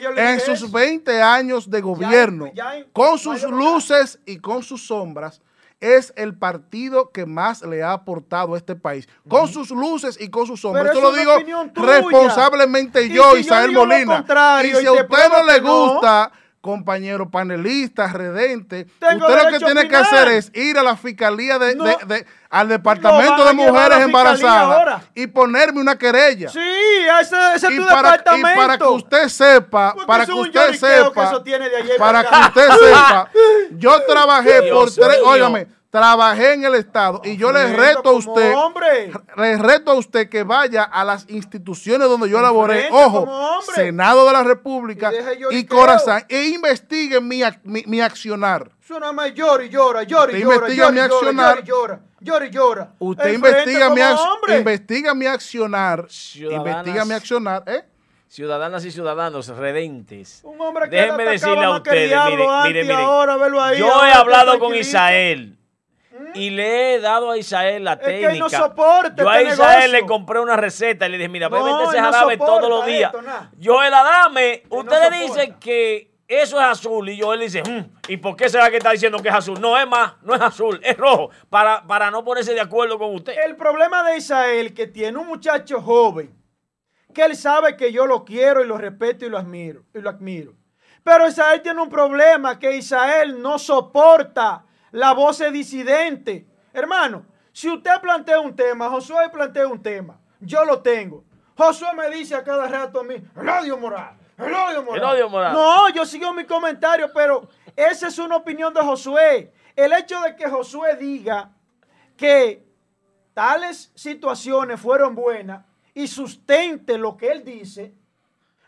yo en sus eso. 20 años de gobierno, ya con sus luces y con sus sombras, es el partido que más le ha aportado a este país. Con sus luces y con sus sombras. Esto lo digo responsablemente Y yo, yo Isael digo lo Molina. y si y a te usted no le no, gusta, compañero panelista, redente, Tengo usted lo que tiene que hacer es ir a la fiscalía de, No. de- de- al departamento de mujeres embarazadas y ponerme una querella. Sí, ese, ese es y, tu para, y departamento. para que usted sepa, Porque para que usted sepa, eso tiene de ayer para que para acá. usted sepa, yo trabajé por tres, óigame, trabajé en el Estado y yo le Ofrendo reto a usted, hombre. le reto a usted que vaya a las instituciones donde yo laboré, ojo. Senado de la República Y y. Corazán, e investigue mi, mi, mi accionar. Nada más llora y llora, llora y Usted llora, investiga llora, mi accionar. llora y llora, llora. Usted investiga mi, hombre. investiga mi accionar, Ciudadanas. investiga mi accionar, ¿eh? Ciudadanas y ciudadanos redentes. Un hombre que Déjenme decirle a ustedes, mire, mire, y mire. ahora verlo ahí, Yo he ahora hablado con tranquilito. Y le he dado a Isael la Es que él técnica. no soporta Yo a este Isael negocio. le compré una receta y le dije, mira, No, ese él no jarabe todos los días. esto, nada. Joel Adame, ustedes soporta. dicen que eso es azul y Joel dice, "Mm, ¿y por qué será que está diciendo que es azul? No es más, no es azul, es rojo, para, para no ponerse de acuerdo con usted. El problema de Isael que tiene un muchacho joven, que él sabe que yo lo quiero y lo respeto y lo admiro, y lo admiro. Pero Isael tiene un problema, que Isael no soporta la voz es disidente. Hermano, si usted plantea un tema, Josué plantea un tema, yo lo tengo. Josué me dice a cada rato a mí, Eladio Moral, Eladio Moral. Eladio Moral. No, yo sigo mi comentario, pero esa es una opinión de Josué. El hecho de que Josué diga que tales situaciones fueron buenas y sustente lo que él dice,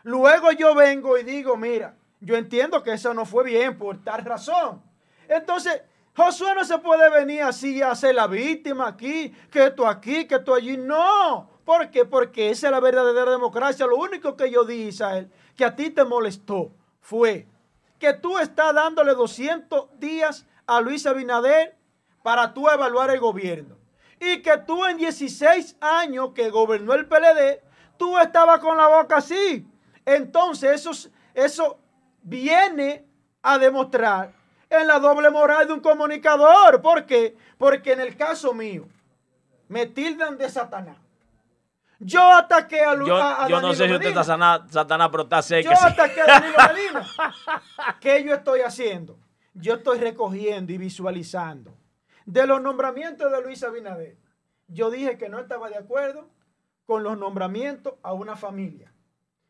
luego yo vengo y digo, mira, yo entiendo que eso no fue bien por tal razón. Entonces, Josué no se puede venir así a ser la víctima aquí, que esto aquí, que esto allí. No. ¿Por qué? Porque esa es la verdadera democracia. Lo único que yo di, Israel, que a ti te molestó fue que tú estás dándole 200 días a Luis Abinader para tú evaluar el gobierno. Y que tú en 16 años que gobernó el PLD, tú estabas con la boca así. Entonces eso, eso viene a demostrar en la doble moral de un comunicador. ¿Por qué? Porque en el caso mío, me tildan de Satanás. Yo ataqué a, Lu Yo, a, a yo no sé si usted Medina. está Satanás, pero está sé Yo que sí. ataqué a Danilo Medina. ¿Qué yo estoy haciendo? Yo estoy recogiendo y visualizando. De los nombramientos de Luis Abinader, yo dije que no estaba de acuerdo con los nombramientos a una familia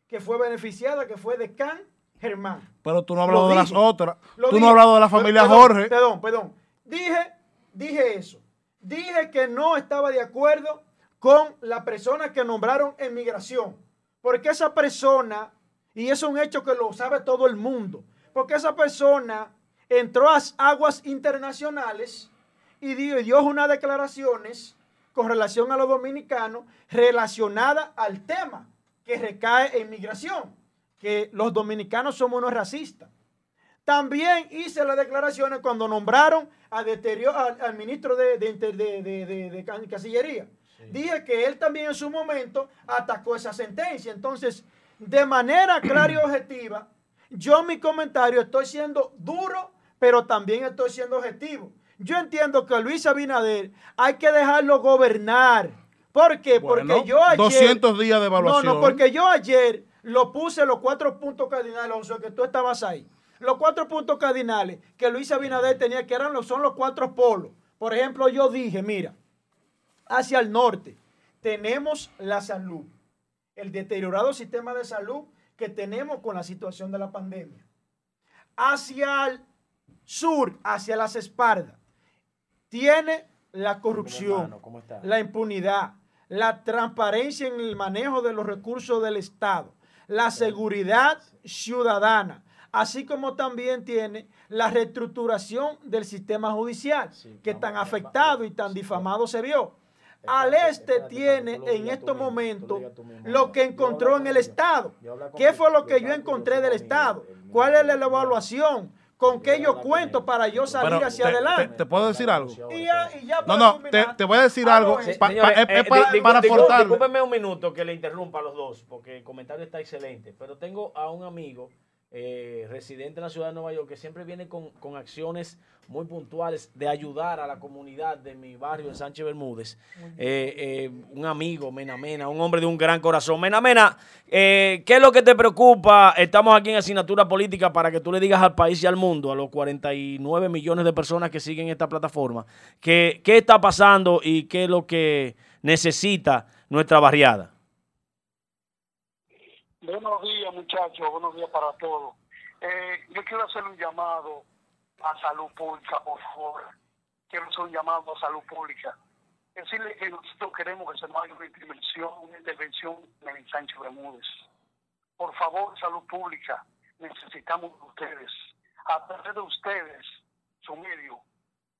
que fue beneficiada, que fue de Can Germán. Pero tú no has hablado de las otras. Lo Tú dije. no has hablado de la familia Perdón, Jorge. Perdón, perdón. Dije, dije eso. Dije que no estaba de acuerdo con la persona que nombraron en migración. Porque esa persona, y es un hecho que lo sabe todo el mundo, porque esa persona entró a las aguas internacionales y dio, y dio unas declaraciones con relación a los dominicanos relacionada al tema que recae en migración, que los dominicanos somos unos racistas. También hice las declaraciones cuando nombraron al, al ministro de, de de- de- de- de Can- Cancillería. Dije que él también en su momento atacó esa sentencia. Entonces, de manera clara y objetiva, yo en mi comentario estoy siendo duro, pero también estoy siendo objetivo. Yo entiendo que Luis Abinader hay que dejarlo gobernar. ¿Por qué? Bueno, porque yo ayer... 200 días de evaluación. No, no, porque yo ayer lo puse los cuatro puntos cardinales, José, que tú estabas ahí. Los cuatro puntos cardinales que Luis Abinader tenía, que eran los, son los cuatro polos. Por ejemplo, yo dije, mira, hacia el norte tenemos la salud, el deteriorado sistema de salud que tenemos con la situación de la pandemia. Hacia el sur, hacia las espaldas, tiene la corrupción, la impunidad, la transparencia en el manejo de los recursos del Estado, la seguridad ciudadana, así como también tiene la reestructuración del sistema judicial, Sí, que tan afectado y tan sí, difamado se vio. Al este tiene en estos momentos lo que encontró en el. Estado. ¿Qué fue lo que yo encontré del Estado? ¿Cuál es la evaluación? ¿Con qué yo cuento para yo salir Pero hacia te- adelante? te- te puedo decir algo. Y ya, y ya No, para no, te, voy a decir algo. pa- Señores, pa- eh, para, di- di- para discú- aportarle. Discúlpenme un minuto que le interrumpa a los dos, porque el comentario está excelente. Pero tengo a un amigo eh, residente en la ciudad de Nueva York que siempre viene con, con acciones muy puntuales de ayudar a la comunidad de mi barrio en Sánchez Bermúdez. Eh, eh, un amigo, Mena Mena, un hombre de un gran corazón. Mena Mena, eh, ¿qué es lo que te preocupa? Estamos aquí en asignatura política para que tú le digas al país y al mundo, a los 49 millones de personas que siguen esta plataforma, que, qué está pasando y qué es lo que necesita nuestra barriada. Buenos días, muchachos. Buenos días para todos. Eh, yo quiero hacer un llamado a salud pública, por favor. Quiero hacer un llamado a salud pública. Decirle que nosotros queremos que se nos haga una intervención, una intervención en Sánchez Bermúdez. Por favor, salud pública, necesitamos de ustedes, a través de ustedes, su medio,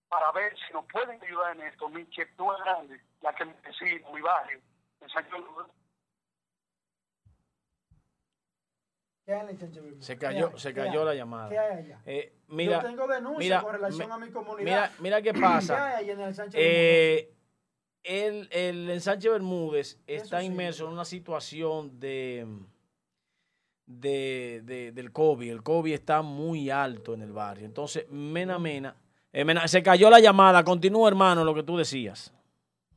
para ver si nos pueden ayudar en esto. Mi inquietud es grande, la que me decía mi barrio, en Sánchez Bermúdez. ¿Qué hay en el? Se ¿Qué cayó, se ¿Qué cayó la llamada. ¿Qué hay allá? Eh, mira, Yo tengo denuncias mira, con relación me- a mi comunidad. Mira, mira qué ¿Qué pasa. hay en el Sánchez Eh, el, el ensanche Bermúdez está sí. inmerso en una situación de, de, de- del COVID. El COVID está muy alto en el barrio. Entonces, Mena Mena, eh, Mena- se cayó la llamada. Continúa, hermano, lo que tú decías.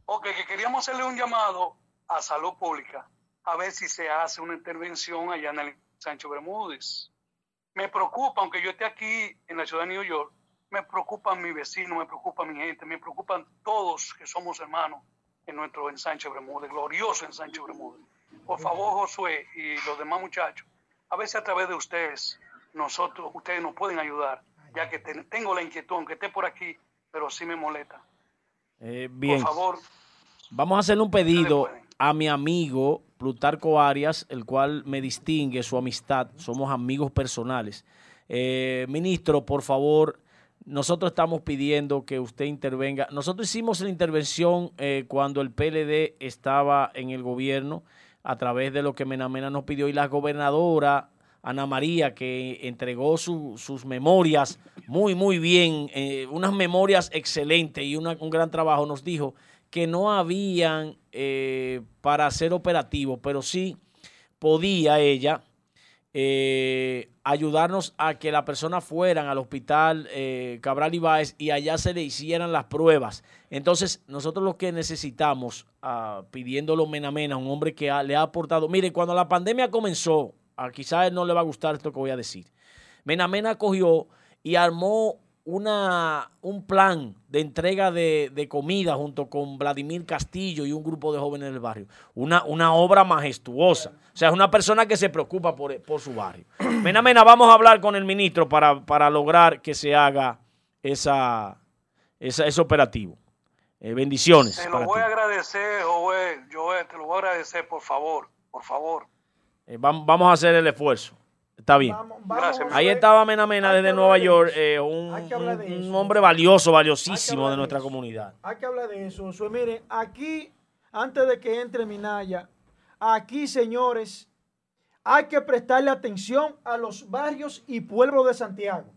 Ok, que queríamos hacerle un llamado a salud pública a ver si se hace una intervención allá en el Sancho Bermúdez. Me preocupa, aunque yo esté aquí en la ciudad de New York, me preocupan mis vecinos, me preocupa mi gente, me preocupan todos que somos hermanos en nuestro ensanche Bermúdez, glorioso ensanche Bermúdez. Por favor, Josué y los demás muchachos, a veces a través de ustedes, nosotros, ustedes nos pueden ayudar, ya que ten- tengo la inquietud, aunque esté por aquí, pero sí me molesta. Eh, bien. Por favor, Vamos a hacerle un pedido a mi amigo Plutarco Arias, el cual me distingue su amistad. Somos amigos personales. Eh, ministro, por favor, nosotros estamos pidiendo que usted intervenga. Nosotros hicimos la intervención eh, cuando el PLD estaba en el gobierno a través de lo que Menamena nos pidió y la gobernadora Ana María, que entregó su- sus memorias muy, muy bien, eh, unas memorias excelentes y un gran trabajo, nos dijo que no habían eh, para ser operativos, pero sí podía ella eh, ayudarnos a que las personas fueran al hospital eh, Cabral Ibáez y allá se le hicieran las pruebas. Entonces, nosotros lo que necesitamos, ah, pidiéndolo Mena Mena, un hombre que le ha aportado, mire, cuando la pandemia comenzó, a quizás no le va a gustar esto que voy a decir, Mena Mena cogió y armó una, un plan de entrega de, de comida junto con Vladimir Castillo y un grupo de jóvenes del barrio. Una, una obra majestuosa. O sea, es una persona que se preocupa por, por su barrio. Mena Mena, vamos a hablar con el ministro para, para lograr que se haga esa, esa- ese operativo. Eh, bendiciones. te lo para voy ti. a agradecer, Joel, Joel, te lo voy a agradecer, por favor, por favor. Eh, vam- vamos a hacer el esfuerzo. Está bien. Vamos, vamos. Ahí estaba Mena Mena Hay que desde Nueva de York, eh, un, Hay que hablar de un- eso. un hombre valioso, valiosísimo de de nuestra eso. comunidad. Hay que hablar de eso. Miren, aquí, antes de que entre Minaya, aquí, señores, hay que prestarle atención a los barrios y pueblos de Santiago.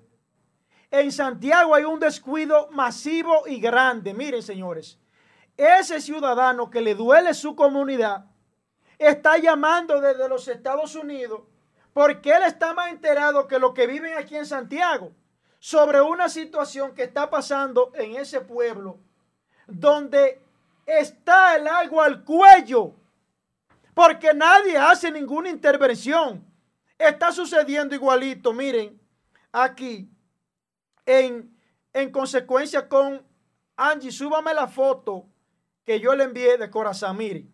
En Santiago hay un descuido masivo y grande. Miren, señores, ese ciudadano que le duele su comunidad está llamando desde los Estados Unidos porque él está más enterado que los que viven aquí en Santiago sobre una situación que está pasando en ese pueblo donde está el agua al cuello porque nadie hace ninguna intervención. Está sucediendo igualito, miren, aquí, en, en consecuencia con Angie, súbame la foto que yo le envié de corazón, miren.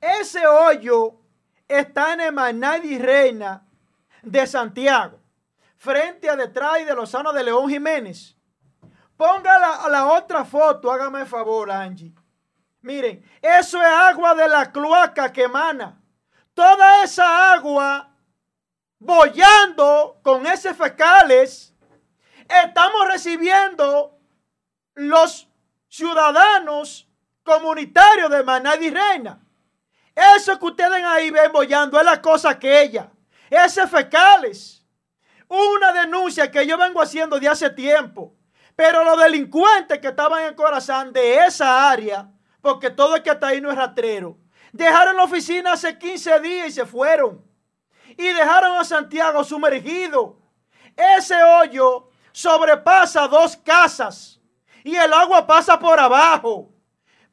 Ese hoyo está en Emanuel Reina de Santiago, frente a detrás de Lozano de León Jiménez. Ponga la, la otra foto, hágame el favor, Angie. Miren, eso es agua de la cloaca que emana. Toda esa agua bollando con ese fecales, estamos recibiendo los ciudadanos comunitarios de Manadi Reina. Eso que ustedes ahí ven bollando es la cosa aquella. Ese fecales. Una denuncia que yo vengo haciendo de hace tiempo. Pero los delincuentes que estaban en Corazán de esa área, porque todo el que está ahí no es rastrero, dejaron la oficina hace 15 días y se fueron. Y dejaron a Santiago sumergido. Ese hoyo sobrepasa dos casas y el agua pasa por abajo.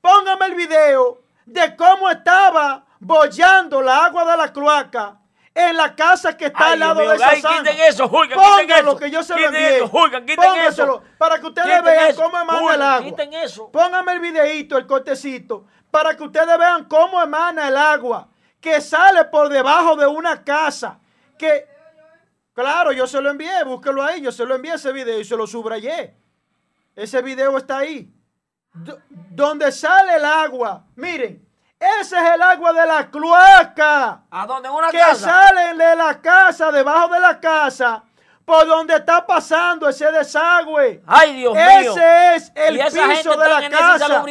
Póngame el video de cómo estaba bollando la agua de la cloaca en la casa que está Ay, al lado de esa ay, zanja. quiten eso, Julga, quiten Póngalo eso. que yo se lo Quiten envié. eso, Julga, quiten Póngaselo eso. para que ustedes Quiten vean eso. cómo emana el agua. quiten eso. Póngame el videito, el cortecito, para que ustedes vean cómo emana el agua que sale por debajo de una casa. Que, claro, yo se lo envié, búsquelo ahí, yo se lo envié ese video y se lo subrayé. Ese video está ahí. D- donde sale el agua. Miren, ese es el agua de la cloaca ¿A dónde? ¿En una que casa? salen de la casa, debajo de la casa, por donde está pasando ese desagüe. Ay, Dios mío. Ese es el y esa piso gente de la en casa.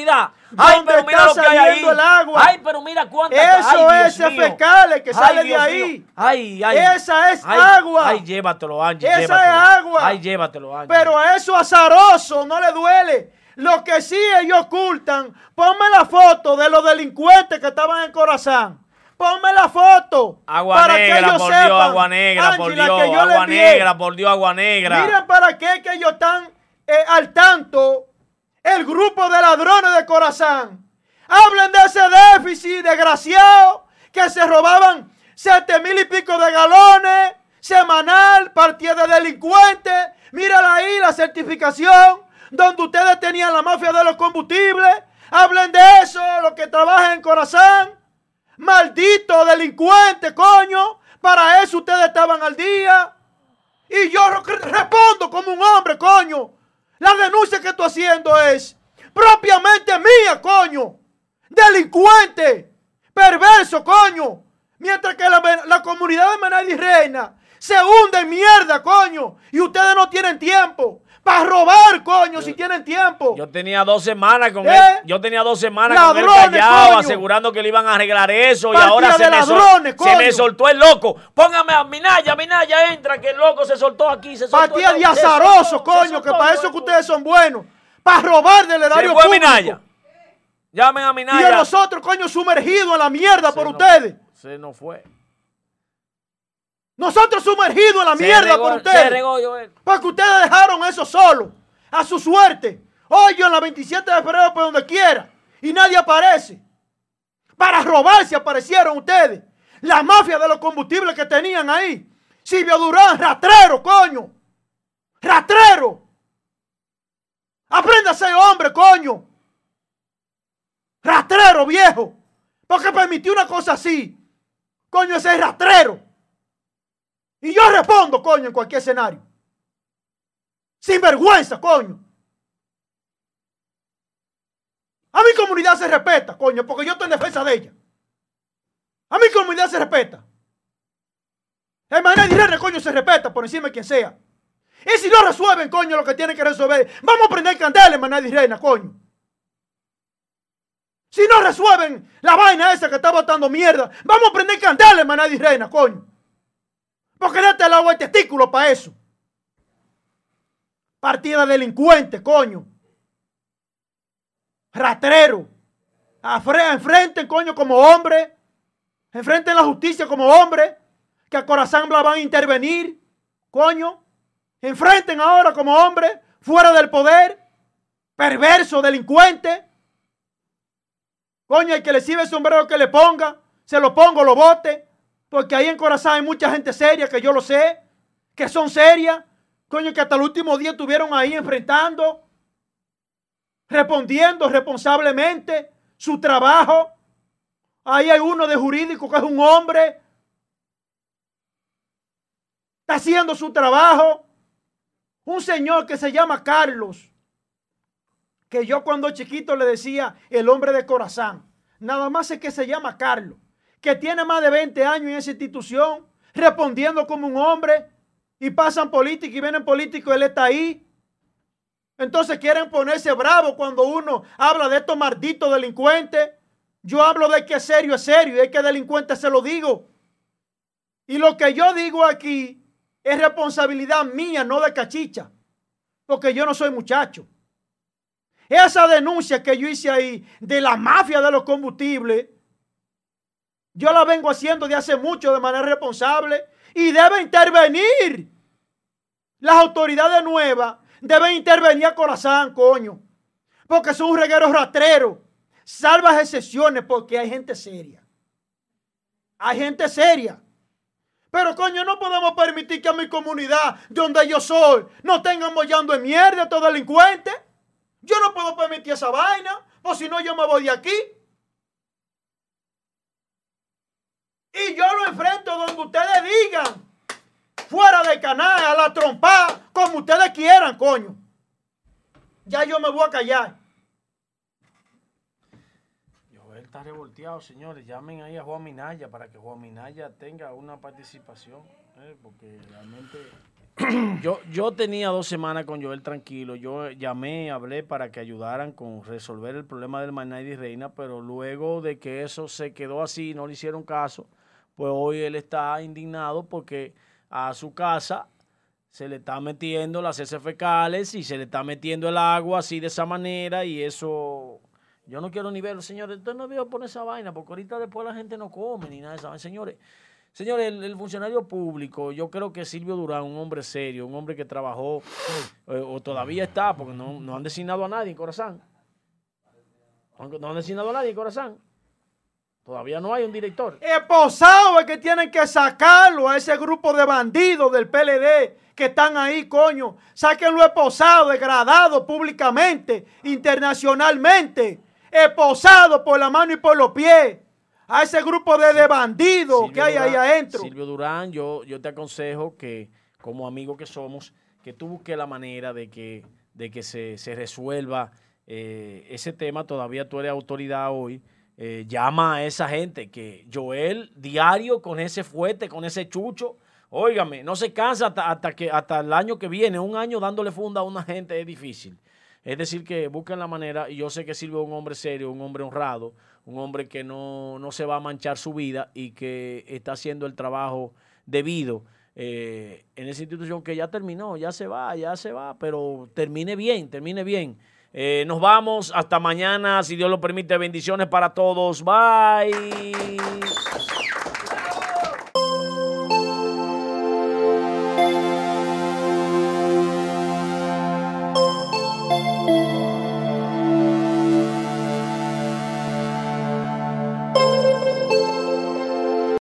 Ay, pero mira lo que hay ahí. el agua. Ay, pero mira cuánta Eso ay, es Dios fecales que sale de ahí. mío. Ay, ay. Esa es Ay, agua. Ay, llévatelo, Angie. Esa llévatelo. es agua. Ay, llévatelo, Angie. Pero a eso azaroso no le duele. Lo que sí ellos ocultan, ponme la foto de los delincuentes que estaban en Corazán. Ponme la foto. Agua para que negra, ellos por Dios, agua negra, por Dios. que yo Agua negra, por Dios, agua negra. Miren para qué que ellos están eh, al tanto. El grupo de ladrones de Corazán. Hablen de ese déficit desgraciado que se robaban siete mil y pico de galones, semanal, partida de delincuentes. Mírala ahí, la certificación, donde ustedes tenían la mafia de los combustibles. Hablen de eso, los que trabajan en Corazán. Maldito delincuente, coño. Para eso ustedes estaban al día. Y yo respondo como un hombre, coño. La denuncia que estoy haciendo es propiamente mía, coño. Delincuente, perverso, coño. Mientras que la, comunidad de Menadi Reina se hunde en mierda, coño. Y ustedes no tienen tiempo. Para robar, coño, si tienen tiempo. Yo tenía dos semanas con ¿Eh? él. Yo tenía dos semanas con él callado, asegurando que le iban a arreglar eso. y ahora se, me se, me soltó el loco. Póngame a Minaya, Minaya entra, que el loco se soltó aquí. Se soltó Partida de azaroso, coño, que para eso que ustedes son buenos. Para robar del erario se fue público. Minaya. Llamen a Minaya. Y a nosotros, coño, sumergidos en la mierda por ustedes. Se nos fue. Nosotros sumergidos en la mierda por ustedes. Porque ustedes dejaron eso solo. A su suerte. Hoy en la 27 de febrero por donde quiera. Y nadie aparece. Para robarse aparecieron ustedes. La mafia de los combustibles que tenían ahí. Silvio Durán, rastrero, coño. Rastrero. Aprenda a ser hombre, coño. Rastrero, viejo. Porque permitió una cosa así. Coño, ese es rastrero. Y yo respondo, coño, en cualquier escenario. Sin vergüenza, coño. A mi comunidad se respeta, coño, porque yo estoy en defensa de ella. A mi comunidad se respeta. El Mané Direne, coño, se respeta por encima de quien sea. Y si no resuelven, coño, lo que tienen que resolver, vamos a prender candela en Mané Reina, coño. Si no resuelven la vaina esa que está botando mierda, vamos a prender candela en Mané Reina, coño. Porque date el agua de testículo para eso. Partida delincuente, coño. Ratrero. Enfrenten, coño, como hombre. Enfrenten la justicia como hombre. Que a Corazán la van a intervenir. Coño. Enfrenten ahora como hombre. Fuera del poder. Perverso, delincuente. Coño, el que le sirve el sombrero que le ponga. Se lo pongo, lo bote. Porque ahí en Corazón hay mucha gente seria, que yo lo sé, que son serias. Coño, que hasta el último día estuvieron ahí enfrentando, respondiendo responsablemente su trabajo. Ahí hay uno de jurídico que es un hombre. Está haciendo su trabajo. Un señor que se llama Carlos. Que yo cuando chiquito le decía el hombre de corazón. Nada más es que se llama Carlos que tiene más de 20 años en esa institución, respondiendo como un hombre, y pasan políticos y vienen políticos, él está ahí. Entonces quieren ponerse bravo cuando uno habla de estos malditos delincuentes. Yo hablo de que serio, es serio, y es que delincuente se lo digo. Y lo que yo digo aquí es responsabilidad mía, no de cachicha, porque yo no soy muchacho. Esa denuncia que yo hice ahí de la mafia de los combustibles, yo la vengo haciendo de hace mucho de manera responsable y debe intervenir. Las autoridades nuevas deben intervenir a corazón, coño. Porque son un reguero rastrero. Salvas excepciones porque hay gente seria. Hay gente seria. Pero coño, no podemos permitir que a mi comunidad, de donde yo soy, no tengan mollando en mierda a estos delincuentes. Yo no puedo permitir esa vaina, o si no yo me voy de aquí. Y yo lo enfrento donde ustedes digan. Fuera del canal, a la trompa, como ustedes quieran, coño. Ya yo me voy a callar. Joel está revolteado, señores. Llamen ahí a Juan Minaya para que Juan Minaya tenga una participación. Eh, porque realmente yo, yo tenía dos semanas con Joel tranquilo. Yo llamé, hablé para que ayudaran con resolver el problema del Manay Reina, pero luego de que eso se quedó así, no le hicieron caso pues hoy él está indignado porque a su casa se le está metiendo las heces fecales y se le está metiendo el agua así de esa manera y eso... Yo no quiero ni verlo, señores. Usted no a poner esa vaina porque ahorita después la gente no come ni nada de esa Señores, señores el, funcionario público, yo creo que Silvio Durán, un hombre serio, un hombre que trabajó eh, o todavía está, porque no, no han designado a nadie en Corazán. No han designado a nadie en Corazán. Todavía no hay un director. Esposado es que tienen que sacarlo a ese grupo de bandidos del PLD que están ahí, coño. Sáquenlo esposado, degradado públicamente, internacionalmente. Esposado por la mano y por los pies. A ese grupo de, de bandidos que hay ahí adentro. Silvio Durán, yo, yo te aconsejo que, como amigo que somos, que tú busques la manera de que, de que se, se resuelva eh, ese tema. Todavía tú eres autoridad hoy. Eh, llama a esa gente que Joel diario con ese fuerte, con ese chucho, óigame, no se cansa hasta, hasta que, hasta el año que viene, un año dándole funda a una gente es difícil. Es decir, que busquen la manera, y yo sé que Silvio es un hombre serio, un hombre honrado, un hombre que no, no se va a manchar su vida y que está haciendo el trabajo debido eh, en esa institución que ya terminó, ya se va, ya se va, pero termine bien, termine bien. Eh, nos vamos hasta mañana, si Dios lo permite, bendiciones para todos. Bye.